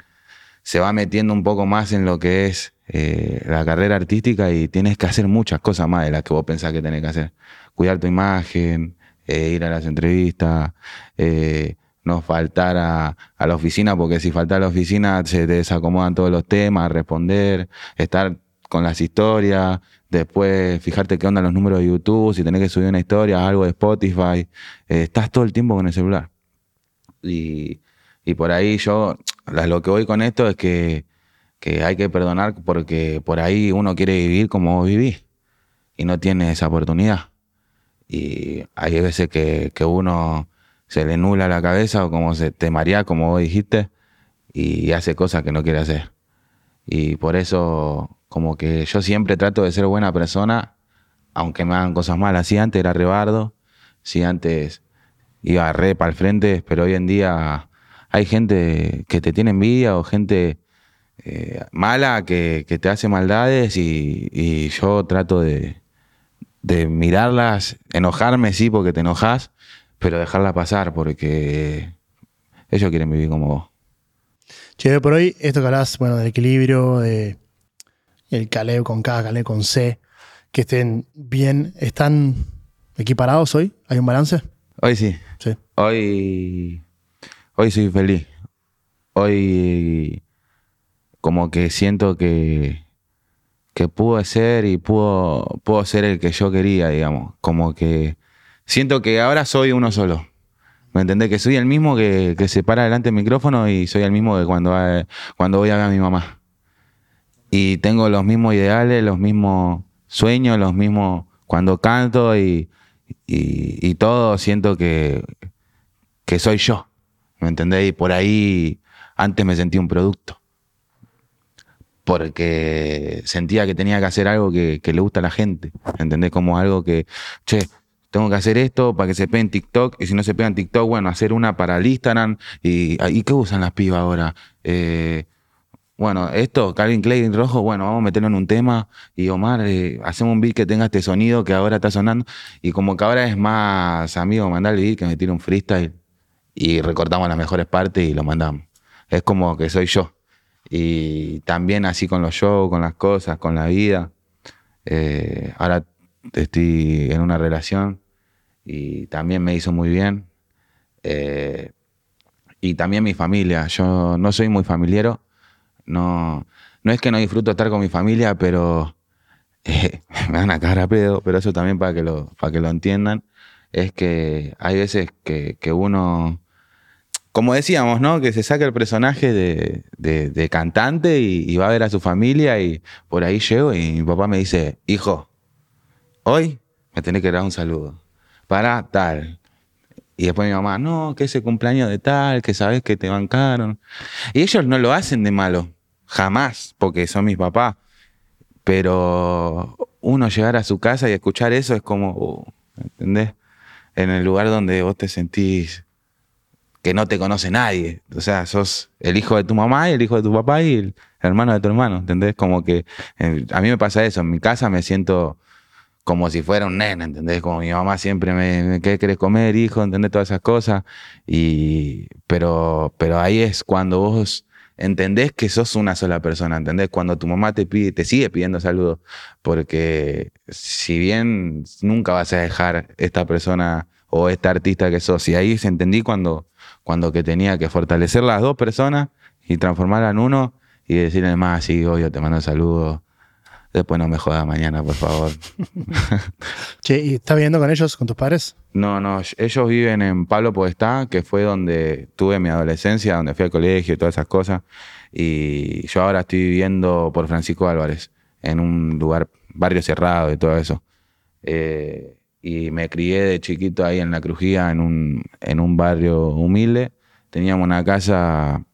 se va metiendo un poco más en lo que es eh, la carrera artística y tienes que hacer muchas cosas más de las que vos pensás que tenés que hacer. Cuidar tu imagen, eh, ir a las entrevistas, eh, no faltar a, la oficina, porque si faltas a la oficina se te desacomodan todos los temas, responder, estar con las historias, después fijarte qué onda los números de YouTube, si tenés que subir una historia, algo de Spotify, estás todo el tiempo con el celular. Y, por ahí yo, lo que voy con esto es que, que hay que perdonar porque por ahí uno quiere vivir como vos vivís y no tiene esa oportunidad. Y hay veces que, que uno se le nula la cabeza o como se te marea, como vos dijiste, y hace cosas que no quiere hacer. Y por eso, como que yo siempre trato de ser buena persona, aunque me hagan cosas malas. Si antes era rebardo, si antes iba re para el frente, pero hoy en día hay gente que te tiene envidia o gente eh, mala que, que, te hace maldades y, y yo trato de, de, mirarlas, enojarme sí porque te enojas, pero dejarla pasar porque ellos quieren vivir como vos. Che, por hoy, esto que hablas, bueno, del equilibrio, de el Caleb con K, Caleb con C, que estén bien, ¿están equiparados hoy? ¿Hay un balance? Hoy sí. Sí. Hoy, hoy soy feliz. Hoy como que siento que, que puedo ser y puedo ser el que yo quería, digamos. Como que siento que ahora soy uno solo. ¿Me entendés? Que soy el mismo que, se para delante del micrófono y soy el mismo que cuando, cuando voy a ver a mi mamá. Y tengo los mismos ideales, los mismos sueños, los mismos cuando canto y, y, y todo, siento que, que soy yo. ¿Me entendés? Y por ahí antes me sentí un producto. Porque sentía que tenía que hacer algo que, le gusta a la gente. ¿Entendés? Como algo que, che, tengo que hacer esto para que se pegue en TikTok. Y si no se pega en TikTok, bueno, hacer una para el Instagram. ¿Y, ¿y qué usan las pibas ahora? Eh, bueno, esto, Calvin Klein rojo, bueno, vamos a meterlo en un tema. Y Omar, eh, hacemos un beat que tenga este sonido que ahora está sonando. Y como que ahora es más amigo mandar el beat que me tire un freestyle. Y recortamos las mejores partes y lo mandamos. Es como que soy yo. Y también así con los shows, con las cosas, con la vida. Eh, ahora estoy en una relación y también me hizo muy bien. Eh, y también mi familia. Yo no soy muy familiero. No, no es que no disfruto estar con mi familia, pero eh, me dan a cara a pedo, pero eso también para que lo, para que lo entiendan. Es que hay veces que, que uno, como decíamos, ¿no? Que se saca el personaje de, cantante y, y, va a ver a su familia y por ahí llego y mi papá me dice, hijo, hoy me tenés que dar un saludo para tal. Y después mi mamá, no, que ese cumpleaños de tal, que sabes que te bancaron. Y ellos no lo hacen de malo, jamás, porque son mis papás. Pero uno llegar a su casa y escuchar eso es como, uh, ¿entendés? En el lugar donde vos te sentís que no te conoce nadie. O sea, sos el hijo de tu mamá y el hijo de tu papá y el hermano de tu hermano, ¿entendés? Como que eh, a mí me pasa eso, en mi casa me siento como si fuera un nene, ¿entendés? Como mi mamá siempre me, ¿qué querés comer, hijo? ¿Entendés? Todas esas cosas. Y, pero, pero ahí es cuando vos entendés que sos una sola persona, ¿entendés? Cuando tu mamá te pide, te sigue pidiendo saludos, porque si bien nunca vas a dejar esta persona o esta artista que sos, y ahí se entendí cuando, cuando que tenía que fortalecer las dos personas y transformarla en uno y decirle más, sí, obvio, te mando saludos, Después no me jodas mañana, por favor. che, ¿y estás viviendo con ellos, con tus padres? No, no, ellos viven en Pablo Podestá, que fue donde tuve mi adolescencia, donde fui al colegio y todas esas cosas. Y yo ahora estoy viviendo por Francisco Álvarez, en un lugar, barrio cerrado y todo eso. Eh, y me crié de chiquito ahí en La Crujía, en un, en un barrio humilde. Teníamos una casa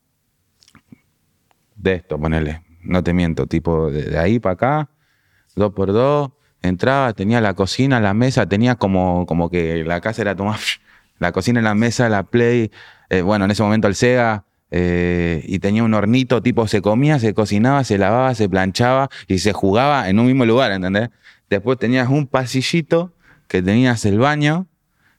de esto, ponele, no te miento, tipo de, ahí para acá, dos por dos, entraba, tenía la cocina, la mesa, tenía como, como que la casa era tomar la cocina, la mesa, la play, eh, bueno, en ese momento el Sega, eh, y tenía un hornito, tipo se comía, se cocinaba, se lavaba, se planchaba y se jugaba en un mismo lugar, ¿entendés? Después tenías un pasillito que tenías el baño,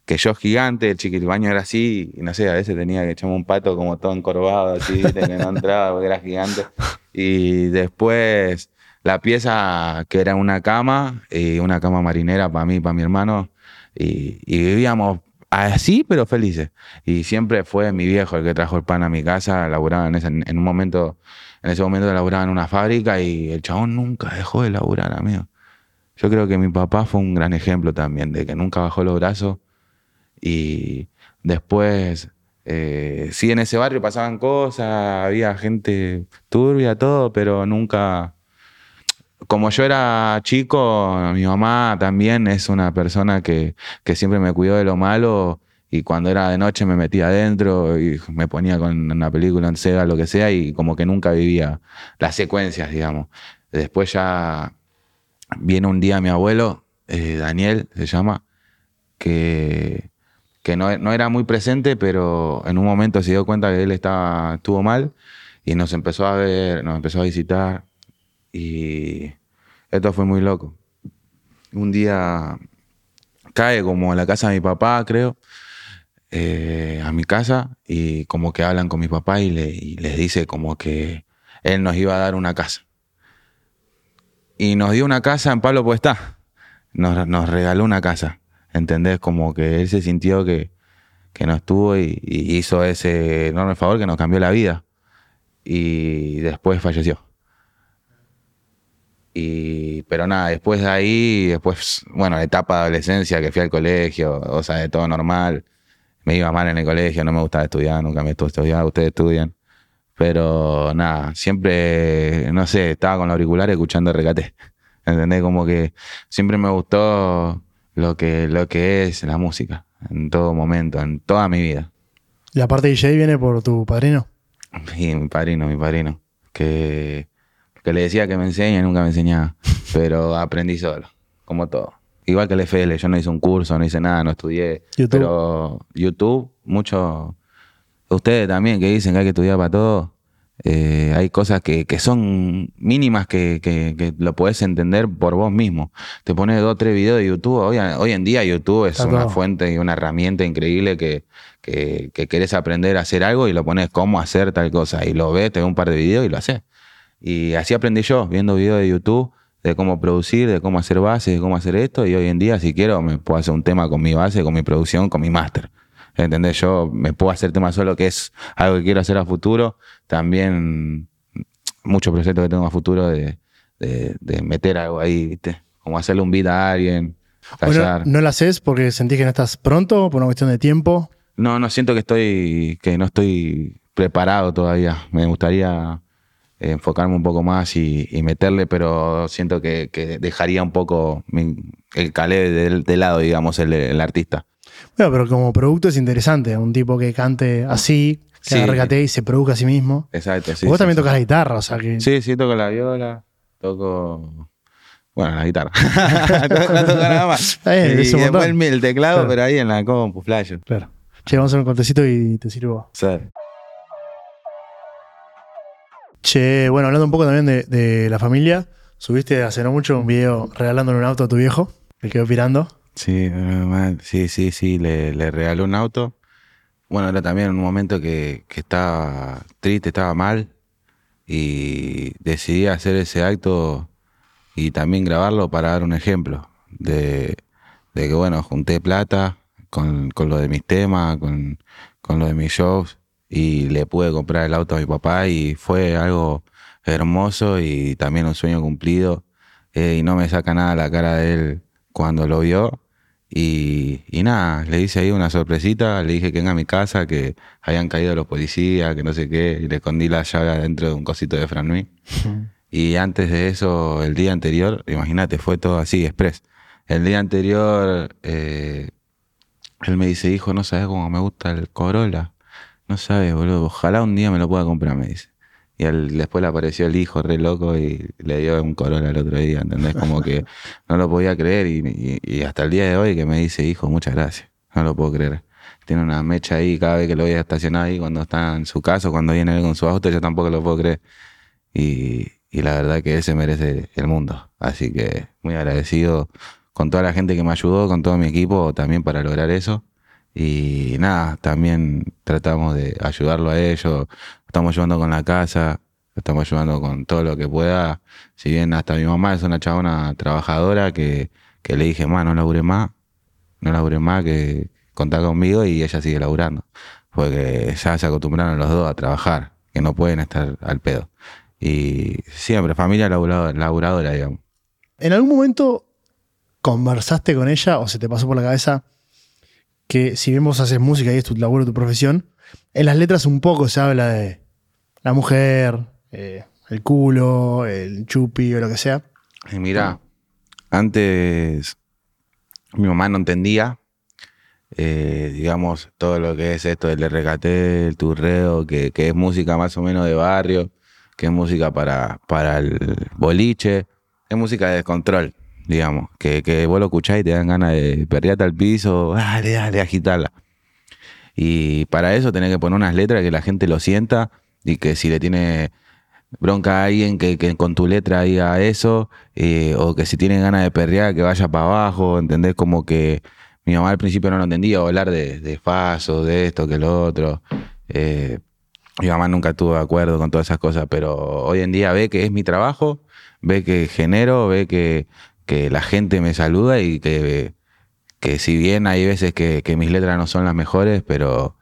que yo gigante, el chiquito, el baño era así, y no sé, a veces tenía que echarme un pato como todo encorvado, así, que no entraba porque era gigante. Y después la pieza que era una cama, y una cama marinera para mí para mi hermano, y, vivíamos así, pero felices. Y siempre fue mi viejo el que trajo el pan a mi casa, laburaba en, ese, un momento, en ese momento laburaba en una fábrica y el chabón nunca dejó de laburar, amigo. Yo creo que mi papá fue un gran ejemplo también, de que nunca bajó los brazos y después eh, sí, en ese barrio pasaban cosas, había gente turbia, todo, pero nunca. Como yo era chico, mi mamá también es una persona que, que siempre me cuidó de lo malo y cuando era de noche me metía adentro y me ponía con una película en Sega, lo que sea, y como que nunca vivía las secuencias, digamos. Después ya viene un día mi abuelo, eh, Daniel se llama, que que no, no era muy presente, pero en un momento se dio cuenta que él estaba, estuvo mal y nos empezó a ver, nos empezó a visitar y esto fue muy loco. Un día cae como a la casa de mi papá, creo, eh, a mi casa y como que hablan con mi papá y, le, y les dice como que él nos iba a dar una casa. Y nos dio una casa en Pablo Puestá. Nos, nos regaló una casa. ¿Entendés? Como que él se sintió que, que no estuvo y, hizo ese enorme favor que nos cambió la vida. Y después falleció. Y, pero nada, después de ahí, después, bueno, etapa de adolescencia que fui al colegio, o sea, de todo normal. Me iba mal en el colegio, no me gustaba estudiar, nunca me estuvo estudiar, ustedes estudian. Pero nada, siempre, no sé, estaba con los auriculares escuchando recate. ¿Entendés? Como que siempre me gustó lo que, lo que es la música, en todo momento, en toda mi vida. Y la parte de DJ viene por tu padrino. Y mi padrino, mi padrino, que, que le decía que me enseñe y nunca me enseñaba, pero aprendí solo, como todo. Igual que el FL, yo no hice un curso, no hice nada, no estudié, YouTube. pero YouTube, mucho, ustedes también que dicen que hay que estudiar para todo, eh, hay cosas que, que son mínimas que, que- que lo podés entender por vos mismo. Te pones dos o tres videos de YouTube. Hoy, hoy en día YouTube es Está una todo. fuente y una herramienta increíble que, que, que querés aprender a hacer algo y lo pones cómo hacer tal cosa. Y lo ves, te ves un par de videos y lo haces. Y así aprendí yo, viendo videos de YouTube de cómo producir, de cómo hacer bases, de cómo hacer esto. Y hoy en día, si quiero, me puedo hacer un tema con mi base, con mi producción, con mi máster. ¿Entendés? Yo me puedo hacer temas solo, que es algo que quiero hacer a futuro. También muchos proyectos que tengo a futuro de, de- de meter algo ahí, ¿viste? Como hacerle un beat a alguien, Bueno, no la haces porque sentís que no estás pronto, por una cuestión de tiempo. No, no siento que estoy, que no estoy preparado todavía. Me gustaría eh, enfocarme un poco más y, y meterle, pero siento que, que dejaría un poco mi- el calé de, de lado, digamos, el, el artista. Bueno, pero como producto es interesante. Un tipo que cante así, que Sí. reggae y se produzca a sí mismo. Exacto, sí. Vos sí, también sí. tocas la guitarra, o sea que. Sí, sí, toco la viola, toco. Bueno, la guitarra. no, no toco nada más. Está bien, y es un después montón. el, teclado, Claro. pero ahí en la compu, flash. Claro. Che, vamos a hacer un cortecito y te sirvo. Sí. Che, bueno, hablando un poco también de, de la familia, subiste hace no mucho un video regalándole un auto a tu viejo, que quedó pirando. Sí, sí, sí, sí, le, le regaló un auto. Bueno, era también un momento que, que estaba triste, estaba mal y decidí hacer ese acto y también grabarlo para dar un ejemplo de, de que, bueno, junté plata con, con lo de mis temas, con, con lo de mis shows y le pude comprar el auto a mi papá y fue algo hermoso y también un sueño cumplido eh, y no me saca nada la cara de él cuando lo vio. Y, y nada, le hice ahí una sorpresita, le dije que venga a mi casa, que habían caído los policías, que no sé qué, y le escondí la llave adentro de un cosito de Franui. Y antes de eso, el día anterior, imagínate, fue todo así, express. El día anterior, eh, él me dice, hijo, no sabes cómo me gusta el Corolla. No sabes, boludo, ojalá un día me lo pueda comprar, me dice. Y después le apareció el hijo re loco y le dio un Corolla el otro día, ¿entendés? Como que no lo podía creer y, y- y hasta el día de hoy que me dice, hijo, muchas gracias. No lo puedo creer. Tiene una mecha ahí cada vez que lo voy a estacionar ahí cuando está en su casa, cuando viene él con su auto, yo tampoco lo puedo creer. Y, y la verdad que él se merece el mundo. Así que muy agradecido con toda la gente que me ayudó, con todo mi equipo también para lograr eso. Y nada, también tratamos de ayudarlo a ellos. Estamos ayudando con la casa, estamos ayudando con todo lo que pueda. Si bien hasta mi mamá es una chabona trabajadora que, que le dije, más no labure más, no labure más, que contá conmigo y ella sigue laburando. Porque ya se acostumbraron los dos a trabajar, que no pueden estar al pedo. Y siempre, familia laburadora, laburadora digamos. ¿En algún momento conversaste con ella o se te pasó por la cabeza que si bien vos haces música y es tu laburo, tu profesión, en las letras un poco se habla de la mujer, eh, el culo, el chupi o lo que sea? Y mira, antes mi mamá no entendía, eh, digamos, todo lo que es esto del RKT, el turreo, que, que es música más o menos de barrio, que es música para, para el boliche, es música de descontrol, digamos, que, que vos lo escuchás y te dan ganas de perrearte al piso, dale, dale, agitarla. Y para eso tenés que poner unas letras que la gente lo sienta y que si le tiene bronca a alguien que, con tu letra diga eso, eh, o que si tiene ganas de perrear que vaya para abajo, ¿entendés? Como que mi mamá al principio no lo entendía, hablar de, de faso, de esto, que lo otro. Eh, mi mamá nunca estuvo de acuerdo con todas esas cosas, pero hoy en día ve que es mi trabajo, ve que genero, ve que, que la gente me saluda y que, que si bien hay veces que, que mis letras no son las mejores, pero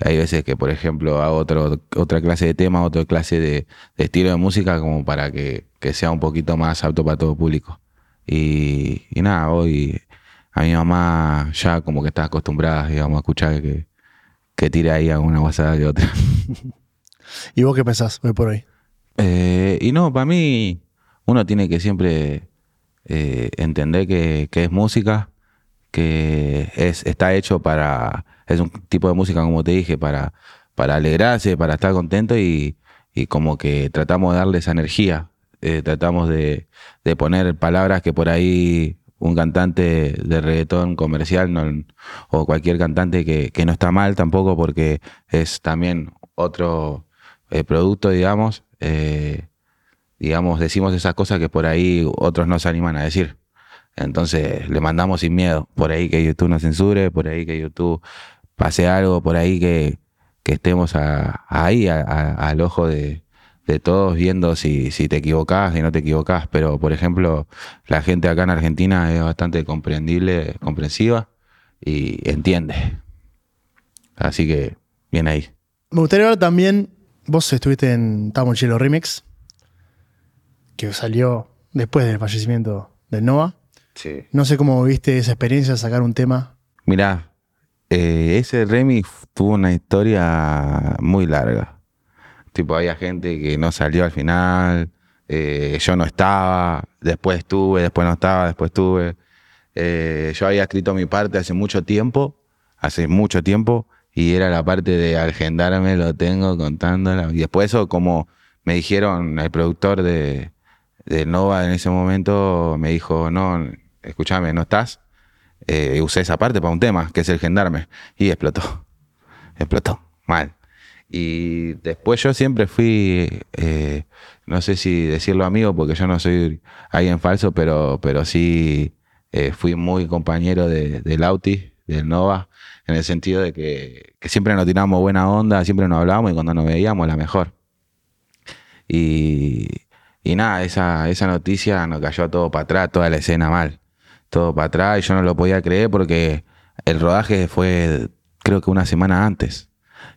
hay veces que, por ejemplo, hago otro, otra clase de tema, otra clase de, de estilo de música como para que, que, sea un poquito más apto para todo público. Y, y, nada, hoy a mi mamá ya como que está acostumbrada, digamos, a escuchar que, que tire ahí alguna guasada que otra. ¿Y vos qué pensás hoy por hoy? Eh, y no, para mí uno tiene que siempre eh, entender que, que, es música, que es, está hecho para, es un tipo de música, como te dije, para, para alegrarse, para estar contento y, y como que tratamos de darle esa energía, eh, tratamos de, de, poner palabras que por ahí un cantante de reggaetón comercial o cualquier cantante que, que, no está mal tampoco porque es también otro eh, producto, digamos, digamos, decimos esas cosas que por ahí otros no se animan a decir. Entonces le mandamos sin miedo, por ahí que YouTube nos censure, por ahí que YouTube pase algo, por ahí que, que estemos ahí al ojo de, de todos viendo si, si te equivocás, si no te equivocás. Pero, por ejemplo, la gente acá en Argentina es bastante comprendible, comprensiva y entiende. Así que, bien ahí. Me gustaría hablar también, vos estuviste en Tamochelo Remix, que salió después del fallecimiento de Nova. Sí. No sé cómo viste esa experiencia de sacar un tema. Mirá, eh, ese remix tuvo una historia muy larga. Tipo, había gente que no salió al final, eh, yo no estaba, después estuve, después no estaba, después estuve. Eh, yo había escrito mi parte hace mucho tiempo, hace mucho tiempo, y era la parte de agendarme, lo tengo contándola. Y después eso, como me dijeron, el productor de, de Nova en ese momento me dijo, no, escúchame, ¿no estás? Eh, usé esa parte para un tema, que es el gendarme, y explotó. Explotó, mal. Y después yo siempre fui, eh, no sé si decirlo amigo, porque yo no soy alguien falso, pero, pero sí eh, fui muy compañero de, de Lauti, del Nova, en el sentido de que, que, siempre nos tirábamos buena onda, siempre nos hablábamos y cuando nos veíamos la mejor. Y, y nada, esa, esa noticia nos cayó todo para atrás, toda la escena mal. Todo para atrás y yo no lo podía creer porque el rodaje fue creo que una semana antes.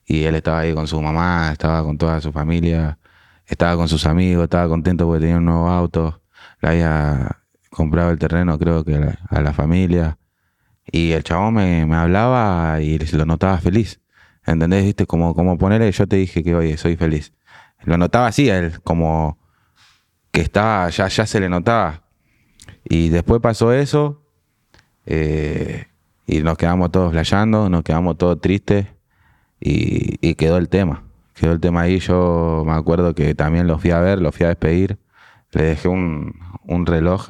Y él estaba ahí con su mamá, estaba con toda su familia, estaba con sus amigos, estaba contento porque tenía un nuevo auto, le había comprado el terreno creo que a la, familia. Y el chabón me, me, hablaba y lo notaba feliz, ¿entendés? Viste, como, como ponerle, yo te dije que oye, soy feliz. Lo notaba así él, como que estaba, ya, ya se le notaba y después pasó eso eh, y nos quedamos todos flayando, nos quedamos todos tristes y, y, quedó el tema. Quedó el tema ahí. Yo me acuerdo que también lo fui a ver, lo fui a despedir. Le dejé un, un reloj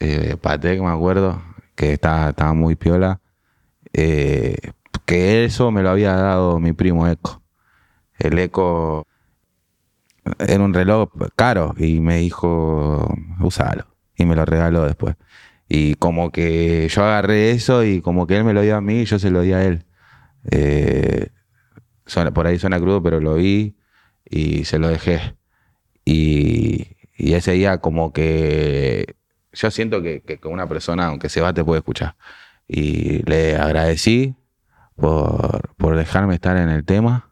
eh, Patek, me acuerdo, que estaba, estaba muy piola. Eh, que eso me lo había dado mi primo Eco. El Eco era un reloj caro y me dijo, usalo y me lo regaló después. Y como que yo agarré eso y como que él me lo dio a mí y yo se lo di a él. Eh, por ahí suena crudo, pero lo vi y se lo dejé. Y, ese día como que yo siento que, que, una persona, aunque se va, te puede escuchar. Y le agradecí por, por dejarme estar en el tema,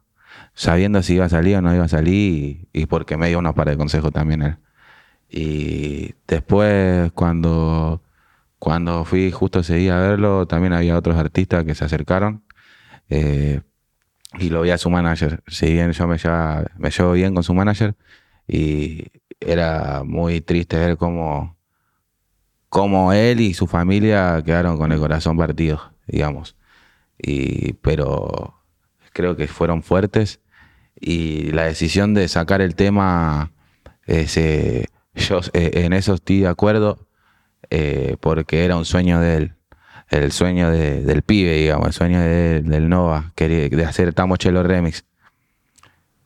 sabiendo si iba a salir o no iba a salir y, porque me dio unos par de consejos también él. Y después, cuando, cuando fui justo ese día a verlo, también había otros artistas que se acercaron. Eh, y lo vi a su manager. Si bien yo me, lleva, me llevo bien con su manager, y era muy triste ver cómo, cómo él y su familia quedaron con el corazón partido, digamos. Y, pero creo que fueron fuertes y la decisión de sacar el tema ese yo eh, en eso estoy de acuerdo eh, porque era un sueño de él. el sueño del pibe, digamos, el sueño del Nova, de hacer Tamo Chelo Remix.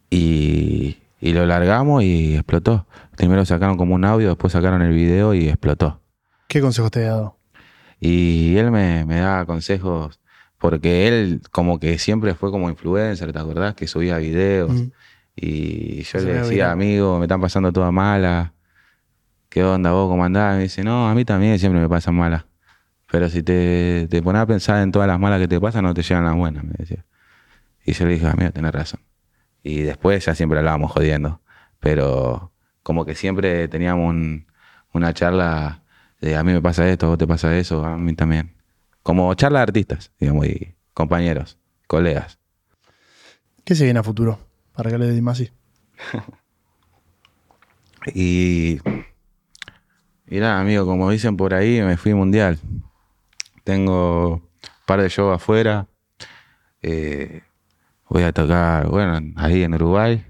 Y, y lo largamos y explotó. Primero sacaron como un audio, después sacaron el video y explotó. ¿Qué consejos te ha dado? Y él me, me da consejos porque él como que siempre fue como influencer, ¿te acordás? Que subía videos. Y yo le decía, amigo, me están pasando todas malas. ¿Qué onda vos, cómo andás? me dice, no, a mí también siempre me pasan malas. Pero si te, te pones a pensar en todas las malas que te pasan, no te llegan las buenas, me decía. Y yo le dije, amigo, tenés razón. Y después ya siempre hablábamos jodiendo. Pero como que siempre teníamos una charla de a mí me pasa esto, a vos te pasa eso, a mí también como charla de artistas, digamos, y compañeros, colegas. ¿Qué se viene a futuro para que le dé Dimasi? y mira, amigo, como dicen por ahí, me fui mundial. Tengo un par de shows afuera. Eh, voy a tocar, bueno, ahí en Uruguay.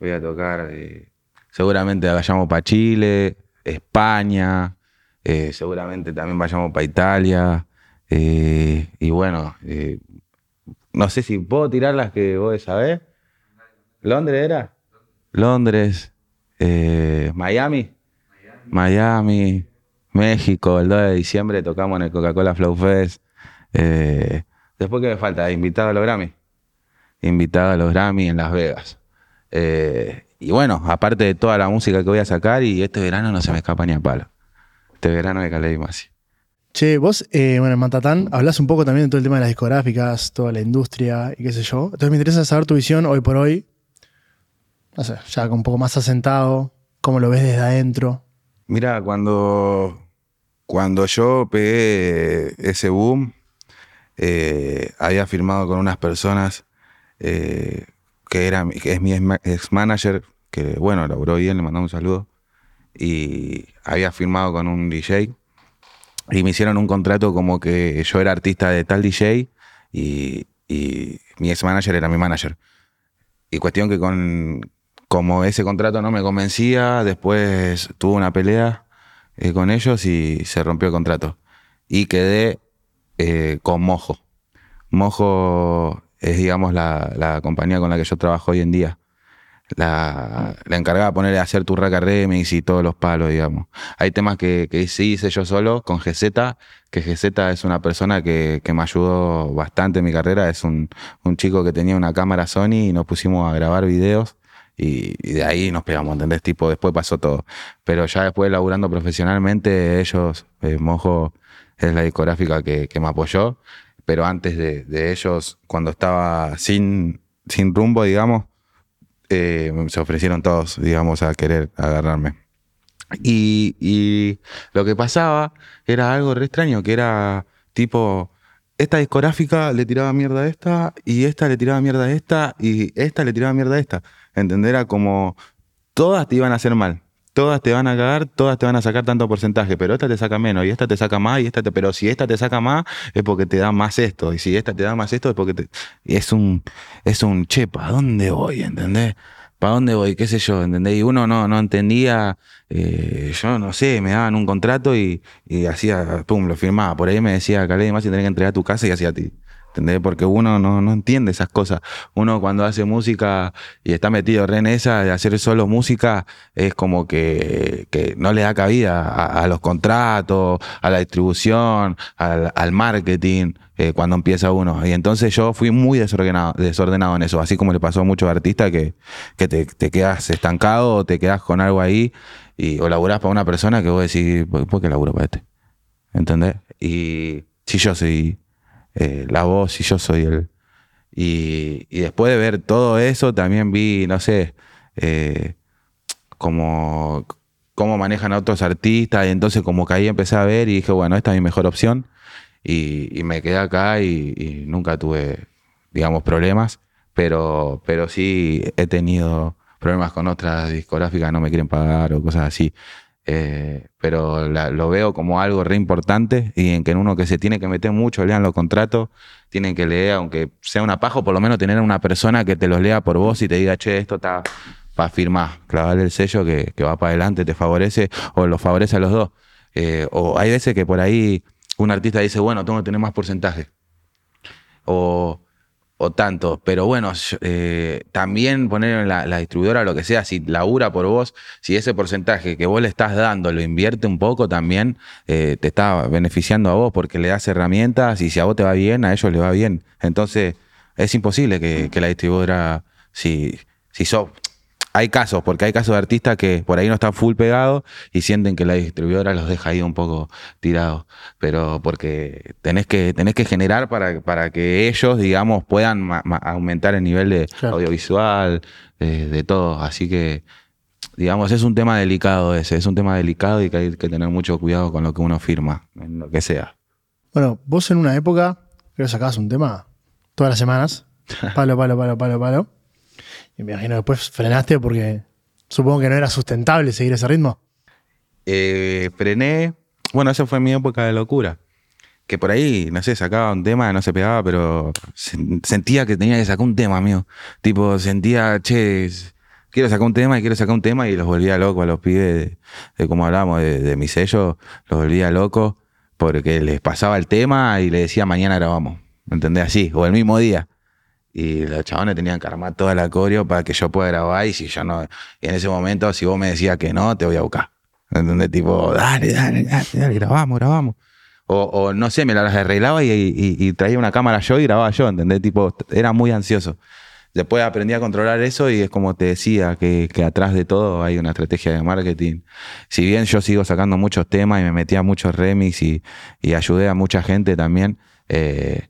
Voy a tocar, eh, seguramente vayamos para Chile, España. Eh, seguramente también vayamos para Italia. Eh, y bueno, eh, no sé si puedo tirar las que vos sabés. ¿Londres era? Londres, eh, Miami. Miami, México, el 2 de diciembre tocamos en el Coca-Cola Flow Fest. después, ¿qué me falta? Invitado a los Grammy. Invitado a los Grammy en Las Vegas. y bueno, aparte de toda la música que voy a sacar, y este verano no se me escapa ni a palo. Este verano me calé más. Che, vos, eh, bueno, en Mantatán hablas un poco también de todo el tema de las discográficas, toda la industria y qué sé yo. Entonces me interesa saber tu visión hoy por hoy, no sé, ya un poco más asentado, cómo lo ves desde adentro. Mira, cuando, cuando yo pegué ese boom, eh, había firmado con unas personas eh, que, era, que es mi ex manager, que bueno, laburó bien, le mandamos un saludo, y había firmado con un DJ y me hicieron un contrato como que yo era artista de tal DJ y, mi ex manager era mi manager. Y cuestión que con como ese contrato no me convencía, después tuve una pelea eh, con ellos y se rompió el contrato. Y quedé eh, con Mojo. Mojo es, digamos, la, la compañía con la que yo trabajo hoy en día la, la encargada de ponerle a hacer tu raca remix y todos los palos, digamos. Hay temas que, que sí hice yo solo con GZ, que GZ es una persona que, que me ayudó bastante en mi carrera. Es un, un, chico que tenía una cámara Sony y nos pusimos a grabar videos. Y, de ahí nos pegamos, ¿entendés? Tipo, después pasó todo. Pero ya después laburando profesionalmente, ellos, eh, Mojo es la discográfica que, que me apoyó. Pero antes de, de ellos, cuando estaba sin, sin rumbo, digamos, eh, se ofrecieron todos, digamos, a querer agarrarme. Y, lo que pasaba era algo re extraño, que era tipo, esta discográfica le tiraba mierda a esta, y esta le tiraba mierda a esta, y esta le tiraba mierda a esta. ¿Entender? Era como, todas te iban a hacer mal todas te van a cagar, todas te van a sacar tanto porcentaje, pero esta te saca menos y esta te saca más y esta te, pero si esta te saca más es porque te da más esto y si esta te da más esto es porque te, es un es un che, ¿para dónde voy? ¿Entendés? ¿Para dónde voy? ¿Qué sé yo? ¿Entendés? Y uno no, no entendía, eh, yo no sé, me daban un contrato y, y hacía, pum, lo firmaba. Por ahí me decía, Calé, más y tenés que entregar tu casa y hacía ti. ¿Entendés? Porque uno no, no, entiende esas cosas. Uno cuando hace música y está metido re en esa de hacer solo música, es como que, que no le da cabida a, los contratos, a la distribución, al, marketing, eh, cuando empieza uno. Y entonces yo fui muy desordenado, desordenado en eso, así como le pasó a muchos artistas que, que te, te, quedas estancado o te quedas con algo ahí y, o laburás para una persona que vos decís, ¿por qué laburo para este? ¿Entendés? Y si yo soy eh, la voz y yo soy el... Y, después de ver todo eso, también vi, no sé, eh, cómo manejan a otros artistas, y entonces como que ahí empecé a ver y dije, bueno, esta es mi mejor opción, y, me quedé acá y, nunca tuve, digamos, problemas, pero, pero sí he tenido problemas con otras discográficas, no me quieren pagar o cosas así. Eh, pero lo veo como algo re importante y en que en uno que se tiene que meter mucho, lean los contratos, tienen que leer, aunque sea una paja, por lo menos tener una persona que te los lea por vos y te diga, che, esto está para firmar, clavarle el sello que, va para adelante, te favorece o lo favorece a los dos. Eh, o hay veces que por ahí un artista dice, bueno, tengo que tener más porcentaje. O, o tanto. Pero bueno, eh, también poner en la, distribuidora lo que sea, si labura por vos, si ese porcentaje que vos le estás dando lo invierte un poco, también eh, te está beneficiando a vos porque le das herramientas y si a vos te va bien, a ellos les va bien. Entonces, es imposible que, que la distribuidora, si, si sos hay casos, porque hay casos de artistas que por ahí no están full pegados y sienten que la distribuidora los deja ahí un poco tirados. Pero porque tenés que, tenés que generar para, para que ellos, digamos, puedan aumentar el nivel de audiovisual, de, todo. Así que, digamos, es un tema delicado ese, es un tema delicado y que hay que tener mucho cuidado con lo que uno firma, en lo que sea. Bueno, vos en una época, creo que sacabas un tema todas las semanas. Palo, palo, palo, palo, palo. Me imagino después frenaste porque supongo que no era sustentable seguir ese ritmo. Eh, frené. Bueno, esa fue mi época de locura. Que por ahí, no sé, sacaba un tema, no se pegaba, pero sentía que tenía que sacar un tema, amigo. Tipo, sentía, che, quiero sacar un tema y quiero sacar un tema y los volvía locos a los pibes, de, como hablábamos, de, mi sello, los volvía locos porque les pasaba el tema y le decía mañana grabamos. ¿Me entendés? Así, o el mismo día. Y los chabones tenían que armar toda la coreo para que yo pueda grabar. Y si yo no. Y en ese momento, si vos me decías que no, te voy a buscar. ¿Entendés? Tipo, dale, dale, dale, dale grabamos, grabamos. O, no sé, me las arreglaba y, y, traía una cámara yo y grababa yo, ¿entendés? Tipo, era muy ansioso. Después aprendí a controlar eso y es como te decía, que, que, atrás de todo hay una estrategia de marketing. Si bien yo sigo sacando muchos temas y me metía a muchos remix y, y ayudé a mucha gente también, eh,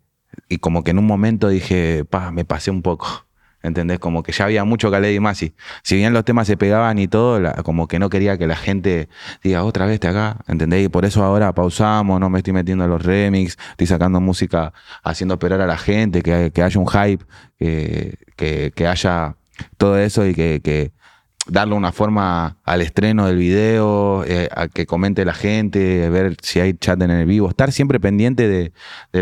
y como que en un momento dije, pa, me pasé un poco. ¿Entendés? Como que ya había mucho Khaled y Masi. Si bien los temas se pegaban y todo, como que no quería que la gente diga otra vez te acá. ¿Entendés? Y por eso ahora pausamos, no me estoy metiendo en los remix, estoy sacando música, haciendo esperar a la gente, que, que haya un hype, que, que, haya todo eso y que, que, darle una forma al estreno del video, eh, a que comente la gente, ver si hay chat en el vivo, estar siempre pendiente de,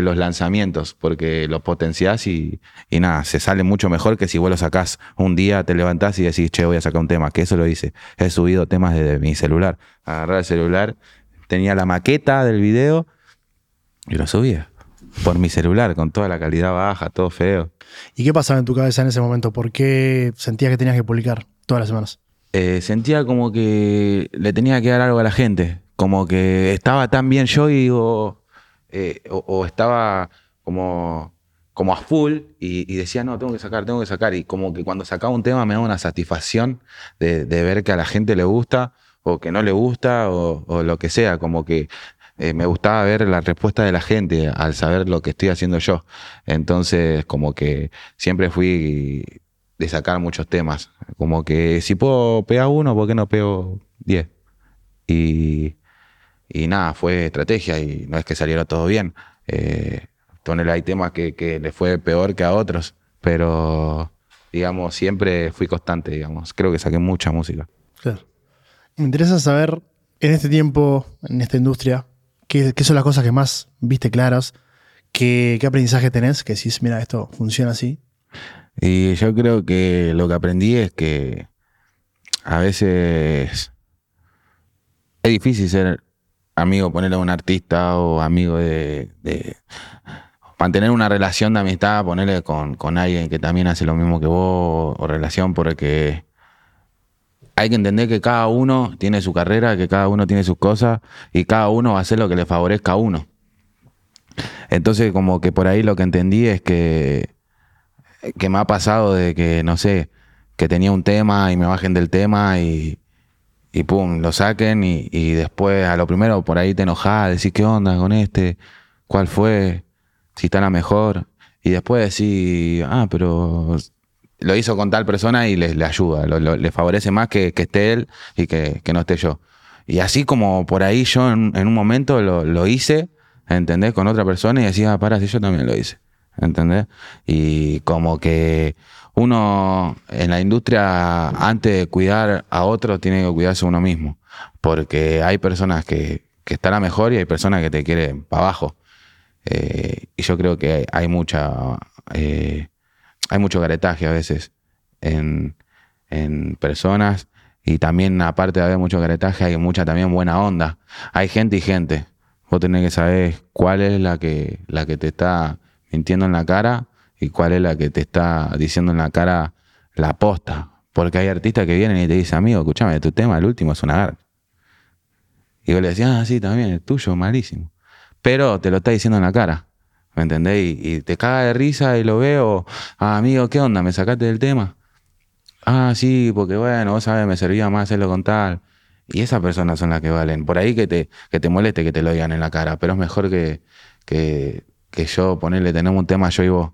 los lanzamientos, porque los potenciás y, y, nada, se sale mucho mejor que si vos lo sacás un día, te levantás y decís, che, voy a sacar un tema, que eso lo hice. He subido temas desde mi celular, agarrar el celular, tenía la maqueta del video y lo subía por mi celular, con toda la calidad baja, todo feo. ¿Y qué pasaba en tu cabeza en ese momento? ¿Por qué sentías que tenías que publicar? Todas las semanas? Eh, sentía como que le tenía que dar algo a la gente, como que estaba tan bien yo y eh, o, estaba como, como a full y, decía, no, tengo que sacar, tengo que sacar. Y como que cuando sacaba un tema me daba una satisfacción de, ver que a la gente le gusta o que no le gusta o, lo que sea, como que eh, me gustaba ver la respuesta de la gente al saber lo que estoy haciendo yo. Entonces, como que siempre fui de sacar muchos temas. Como que si puedo pegar uno, ¿por qué no pego diez? Y, y nada, fue estrategia y no es que saliera todo bien. Eh, hay temas que, que le fue peor que a otros, pero digamos, siempre fui constante, digamos. Creo que saqué mucha música. Claro. Me interesa saber, en este tiempo, en esta industria, qué, qué son las cosas que más viste claras, qué, qué aprendizaje tenés, que decís, mira, esto funciona así, y yo creo que lo que aprendí es que a veces es difícil ser amigo, ponerle a un artista o amigo de, mantener una relación de amistad, ponerle con, con, alguien que también hace lo mismo que vos, o relación, porque hay que entender que cada uno tiene su carrera, que cada uno tiene sus cosas y cada uno va a hacer lo que le favorezca a uno. Entonces, como que por ahí lo que entendí es que que me ha pasado de que, no sé, que tenía un tema y me bajen del tema y, y pum, lo saquen y, y, después a lo primero por ahí te enojas, decís qué onda con este, cuál fue, si está la mejor. Y después decís, ah, pero lo hizo con tal persona y le, le ayuda, le favorece más que, que, esté él y que, que, no esté yo. Y así como por ahí yo en, en un momento lo, lo, hice, ¿entendés? Con otra persona y decía, ah, para, si yo también lo hice. ¿Entendés? Y como que uno en la industria, antes de cuidar a otro, tiene que cuidarse uno mismo. Porque hay personas que, que están a mejor y hay personas que te quieren para abajo. Eh, y yo creo que hay mucha. Eh, hay mucho caretaje a veces en, en personas. Y también, aparte de haber mucho caretaje, hay mucha también buena onda. Hay gente y gente. Vos tenés que saber cuál es la que, la que te está mintiendo en la cara y cuál es la que te está diciendo en la cara la posta. Porque hay artistas que vienen y te dicen, amigo, escúchame, tu tema, el último es una garra. Y vos le decís, ah, sí, también, el tuyo, malísimo. Pero te lo está diciendo en la cara. ¿Me entendés? Y, te caga de risa y lo veo. Ah, amigo, ¿qué onda? ¿Me sacaste del tema? Ah, sí, porque bueno, vos sabés, me servía más hacerlo con tal. Y esas personas son las que valen. Por ahí que te, que te moleste que te lo digan en la cara, pero es mejor que, que yo ponerle, tenemos un tema yo y vos.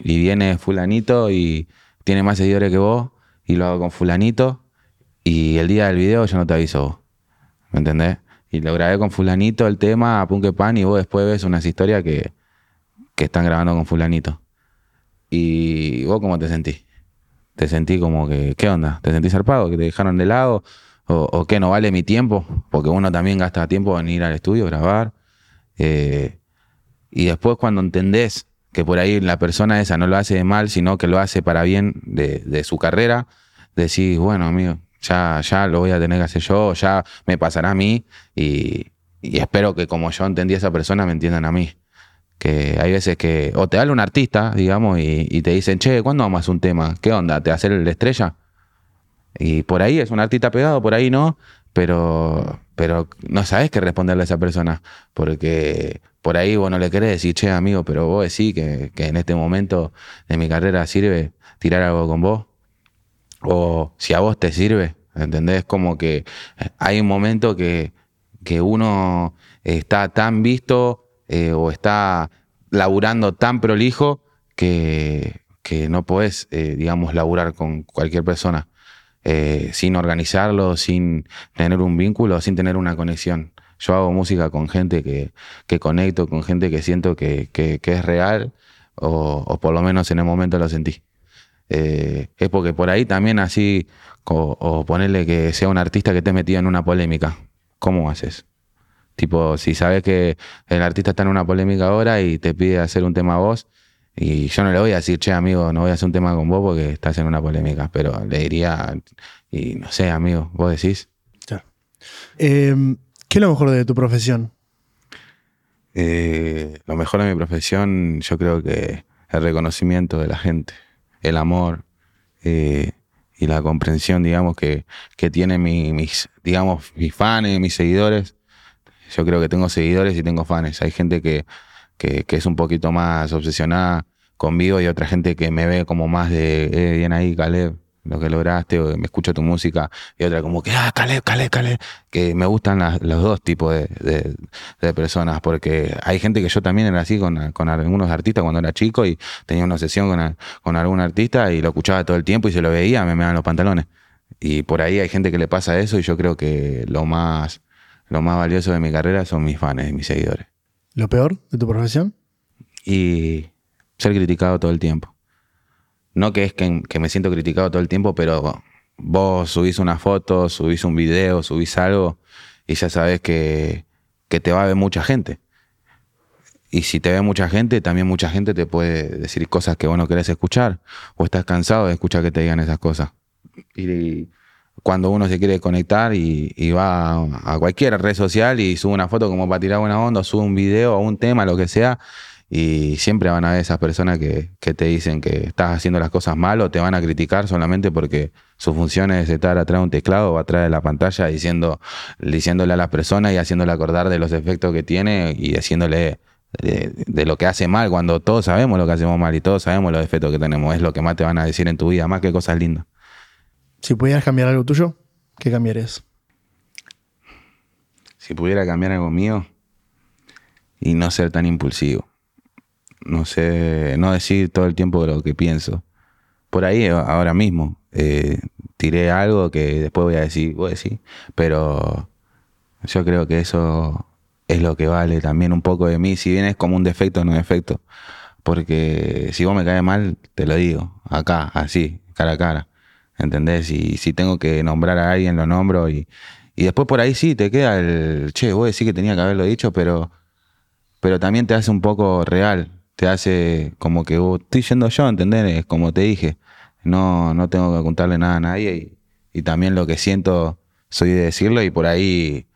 Y viene fulanito y tiene más seguidores que vos y lo hago con fulanito y el día del video yo no te aviso vos. ¿Me entendés? Y lo grabé con fulanito el tema a Punque Pan y vos después ves unas historias que, que están grabando con fulanito. ¿Y vos cómo te sentís? ¿Te sentí como que, qué onda? ¿Te sentís zarpado? ¿Que te dejaron de lado? ¿O, o que no vale mi tiempo? Porque uno también gasta tiempo en ir al estudio, grabar. Eh, y después cuando entendés que por ahí la persona esa no lo hace de mal, sino que lo hace para bien de, su carrera, decís, bueno, amigo, ya, ya lo voy a tener que hacer yo, ya me pasará a mí y, espero que como yo entendí a esa persona me entiendan a mí que hay veces que, o te habla un artista, digamos, y, te dicen, che, ¿cuándo vamos a hacer un tema? ¿Qué onda? ¿Te hacer el estrella? Y por ahí es un artista pegado, por ahí no, pero, pero no sabes qué responderle a esa persona, porque por ahí vos no le querés decir, che, amigo, pero vos decís que, que en este momento de mi carrera sirve tirar algo con vos, o si a vos te sirve, ¿entendés? Como que hay un momento que, que uno está tan visto eh, o está laburando tan prolijo que, que no podés, eh, digamos, laburar con cualquier persona eh, sin organizarlo, sin tener un vínculo, sin tener una conexión. Yo hago música con gente que, que conecto, con gente que siento que, que, es real, o, o, por lo menos en el momento lo sentí. es porque por ahí también así, o, o ponerle que sea un artista que esté metido en una polémica. ¿Cómo haces? Tipo, si sabes que el artista está en una polémica ahora y te pide hacer un tema a vos, y yo no le voy a decir, che, amigo, no voy a hacer un tema con vos porque estás en una polémica, pero le diría, y no sé, amigo, vos decís. Em, ¿Qué es lo mejor de tu profesión? Eh, lo mejor de mi profesión, yo creo que el reconocimiento de la gente, el amor eh, y la comprensión, digamos, que, que tienen mis, digamos, mis fans, mis seguidores yo creo que tengo seguidores y tengo fans. Hay gente que, que, es un poquito más obsesionada conmigo y otra gente que me ve como más de, eh, bien ahí, Caleb, lo que lograste, o me escucha tu música, y otra como que, ah, Caleb, Caleb, Caleb, que me gustan los dos tipos de, de, personas, porque hay gente que yo también era así con, con algunos artistas cuando era chico y tenía una obsesión con, con algún artista y lo escuchaba todo el tiempo y se lo veía, me me dan los pantalones. Y por ahí hay gente que le pasa eso y yo creo que lo más lo más valioso de mi carrera son mis fans, mis seguidores. ¿Lo peor de tu profesión? Y ser criticado todo el tiempo. No que es que, me siento criticado todo el tiempo, pero vos subís una foto, subís un video, subís algo y ya sabes que, que te va a ver mucha gente. Y si te ve mucha gente, también mucha gente te puede decir cosas que vos no querés escuchar o estás cansado de escuchar que te digan esas cosas. Y cuando uno se quiere conectar y, va a, cualquier red social y sube una foto como para tirar buena onda, sube un video o un tema, lo que sea, y siempre van a ver esas personas que, te dicen que estás haciendo las cosas mal o te van a criticar solamente porque su función es estar atrás de un teclado o atrás de la pantalla diciendo, diciéndole a las personas y haciéndole acordar de los efectos que tiene y diciéndole de, de, lo que hace mal, cuando todos sabemos lo que hacemos mal y todos sabemos los defectos que tenemos, es lo que más te van a decir en tu vida, más que cosas lindas. Si pudieras cambiar algo tuyo, ¿qué cambiarías? Si pudiera cambiar algo mío y no ser tan impulsivo. No sé, no decir todo el tiempo lo que pienso. Por ahí, ahora mismo, eh, tiré algo que después voy a decir, voy a decir, pero yo creo que eso es lo que vale también un poco de mí, si bien es como un defecto, no defecto. Porque si vos me caes mal, te lo digo, acá, así, cara a cara. ¿entendés? Y si tengo que nombrar a alguien, lo nombro y, y después por ahí sí te queda el, che, vos decís que tenía que haberlo dicho, pero, pero también te hace un poco real, te hace como que vos, estoy yendo yo, ¿entendés? Como te dije, no, no tengo que contarle nada a nadie y, y también lo que siento soy de decirlo y por ahí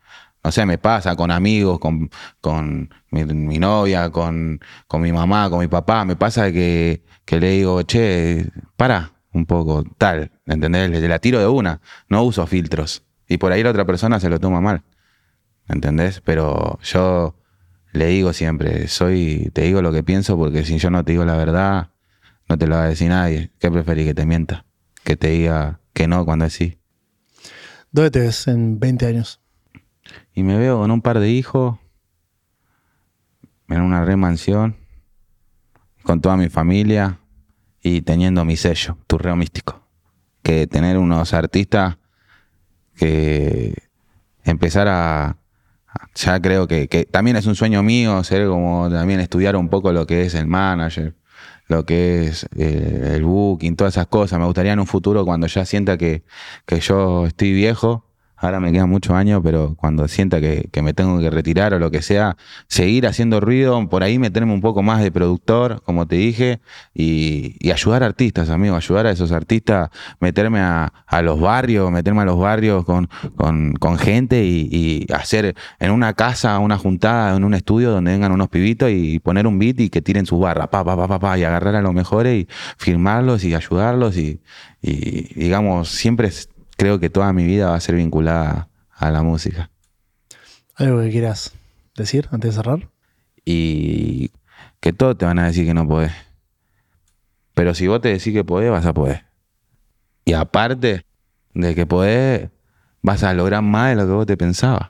No sé, me pasa con amigos, con, con mi, novia, con, con, mi mamá, con mi papá. Me pasa que, que le digo, che, para un poco, tal, ¿entendés? Le, la tiro de una. No uso filtros. Y por ahí la otra persona se lo toma mal. ¿Entendés? Pero yo le digo siempre, soy, te digo lo que pienso porque si yo no te digo la verdad, no te lo va a decir nadie. ¿Qué preferís que te mienta? Que te diga que no cuando es sí. ¿Dónde te ves en 20 años? Y me veo con un par de hijos, en una remansión, con toda mi familia y teniendo mi sello, Turreo Místico. Que tener unos artistas que empezar a, ya creo que, que, también es un sueño mío ser como también estudiar un poco lo que es el manager, lo que es eh, el booking, todas esas cosas. Me gustaría en un futuro cuando ya sienta que, que yo estoy viejo, Ahora me quedan muchos años, pero cuando sienta que, me tengo que retirar o lo que sea, seguir haciendo ruido, por ahí meterme un poco más de productor, como te dije, y, ayudar a artistas, amigo, ayudar a esos artistas, meterme a, los barrios, meterme a los barrios con, con, gente y, hacer en una casa una juntada, en un estudio donde vengan unos pibitos y poner un beat y que tiren sus barras, pa, pa, pa, pa, y agarrar a los mejores y firmarlos y ayudarlos y, y digamos, siempre creo que toda mi vida va a ser vinculada a la música. ¿Algo que quieras decir antes de cerrar? Y que todos te van a decir que no podés. Pero si vos te decís que podés, vas a poder. Y aparte de que podés, vas a lograr más de lo que vos te pensabas.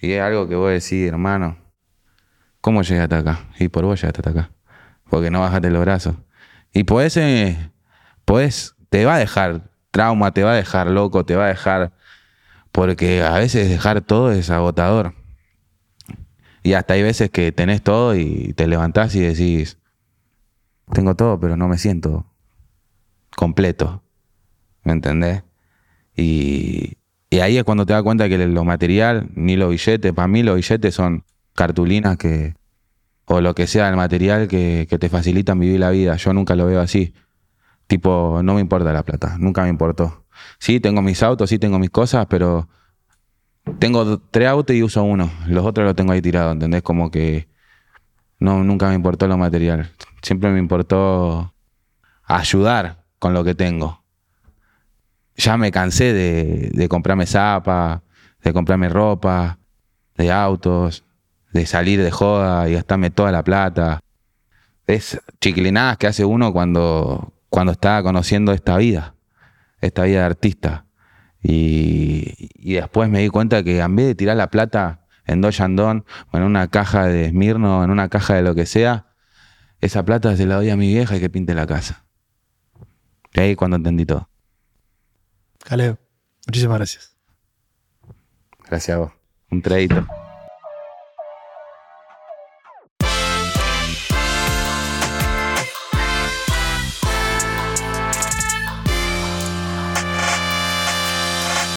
Y es algo que vos decís, hermano, ¿cómo llegaste acá? Y por vos llegaste hasta acá. Porque no bajaste los brazos. Y podés, eh, podés, te va a dejar trauma, te va a dejar loco, te va a dejar... Porque a veces dejar todo es agotador. Y hasta hay veces que tenés todo y te levantás y decís, tengo todo, pero no me siento completo. ¿Me entendés? Y, ahí es cuando te das cuenta que lo material, ni los billetes, para mí los billetes son cartulinas que, o lo que sea el material que, que te facilitan vivir la vida. Yo nunca lo veo así. Tipo, no me importa la plata, nunca me importó. Sí, tengo mis autos, sí tengo mis cosas, pero tengo tres autos y uso uno. Los otros los tengo ahí tirados, ¿entendés? Como que no, nunca me importó lo material. Siempre me importó ayudar con lo que tengo. Ya me cansé de, de comprarme zapa, de comprarme ropa, de autos, de salir de joda y gastarme toda la plata. Es chiquilinadas que hace uno cuando, cuando estaba conociendo esta vida, esta vida de artista. Y, después me di cuenta que en vez de tirar la plata en dos yandón o en una caja de Esmirno, en una caja de lo que sea, esa plata se la doy a mi vieja y que pinte la casa. Y ahí cuando entendí todo. Caleb, muchísimas gracias. Gracias a vos. Un traído.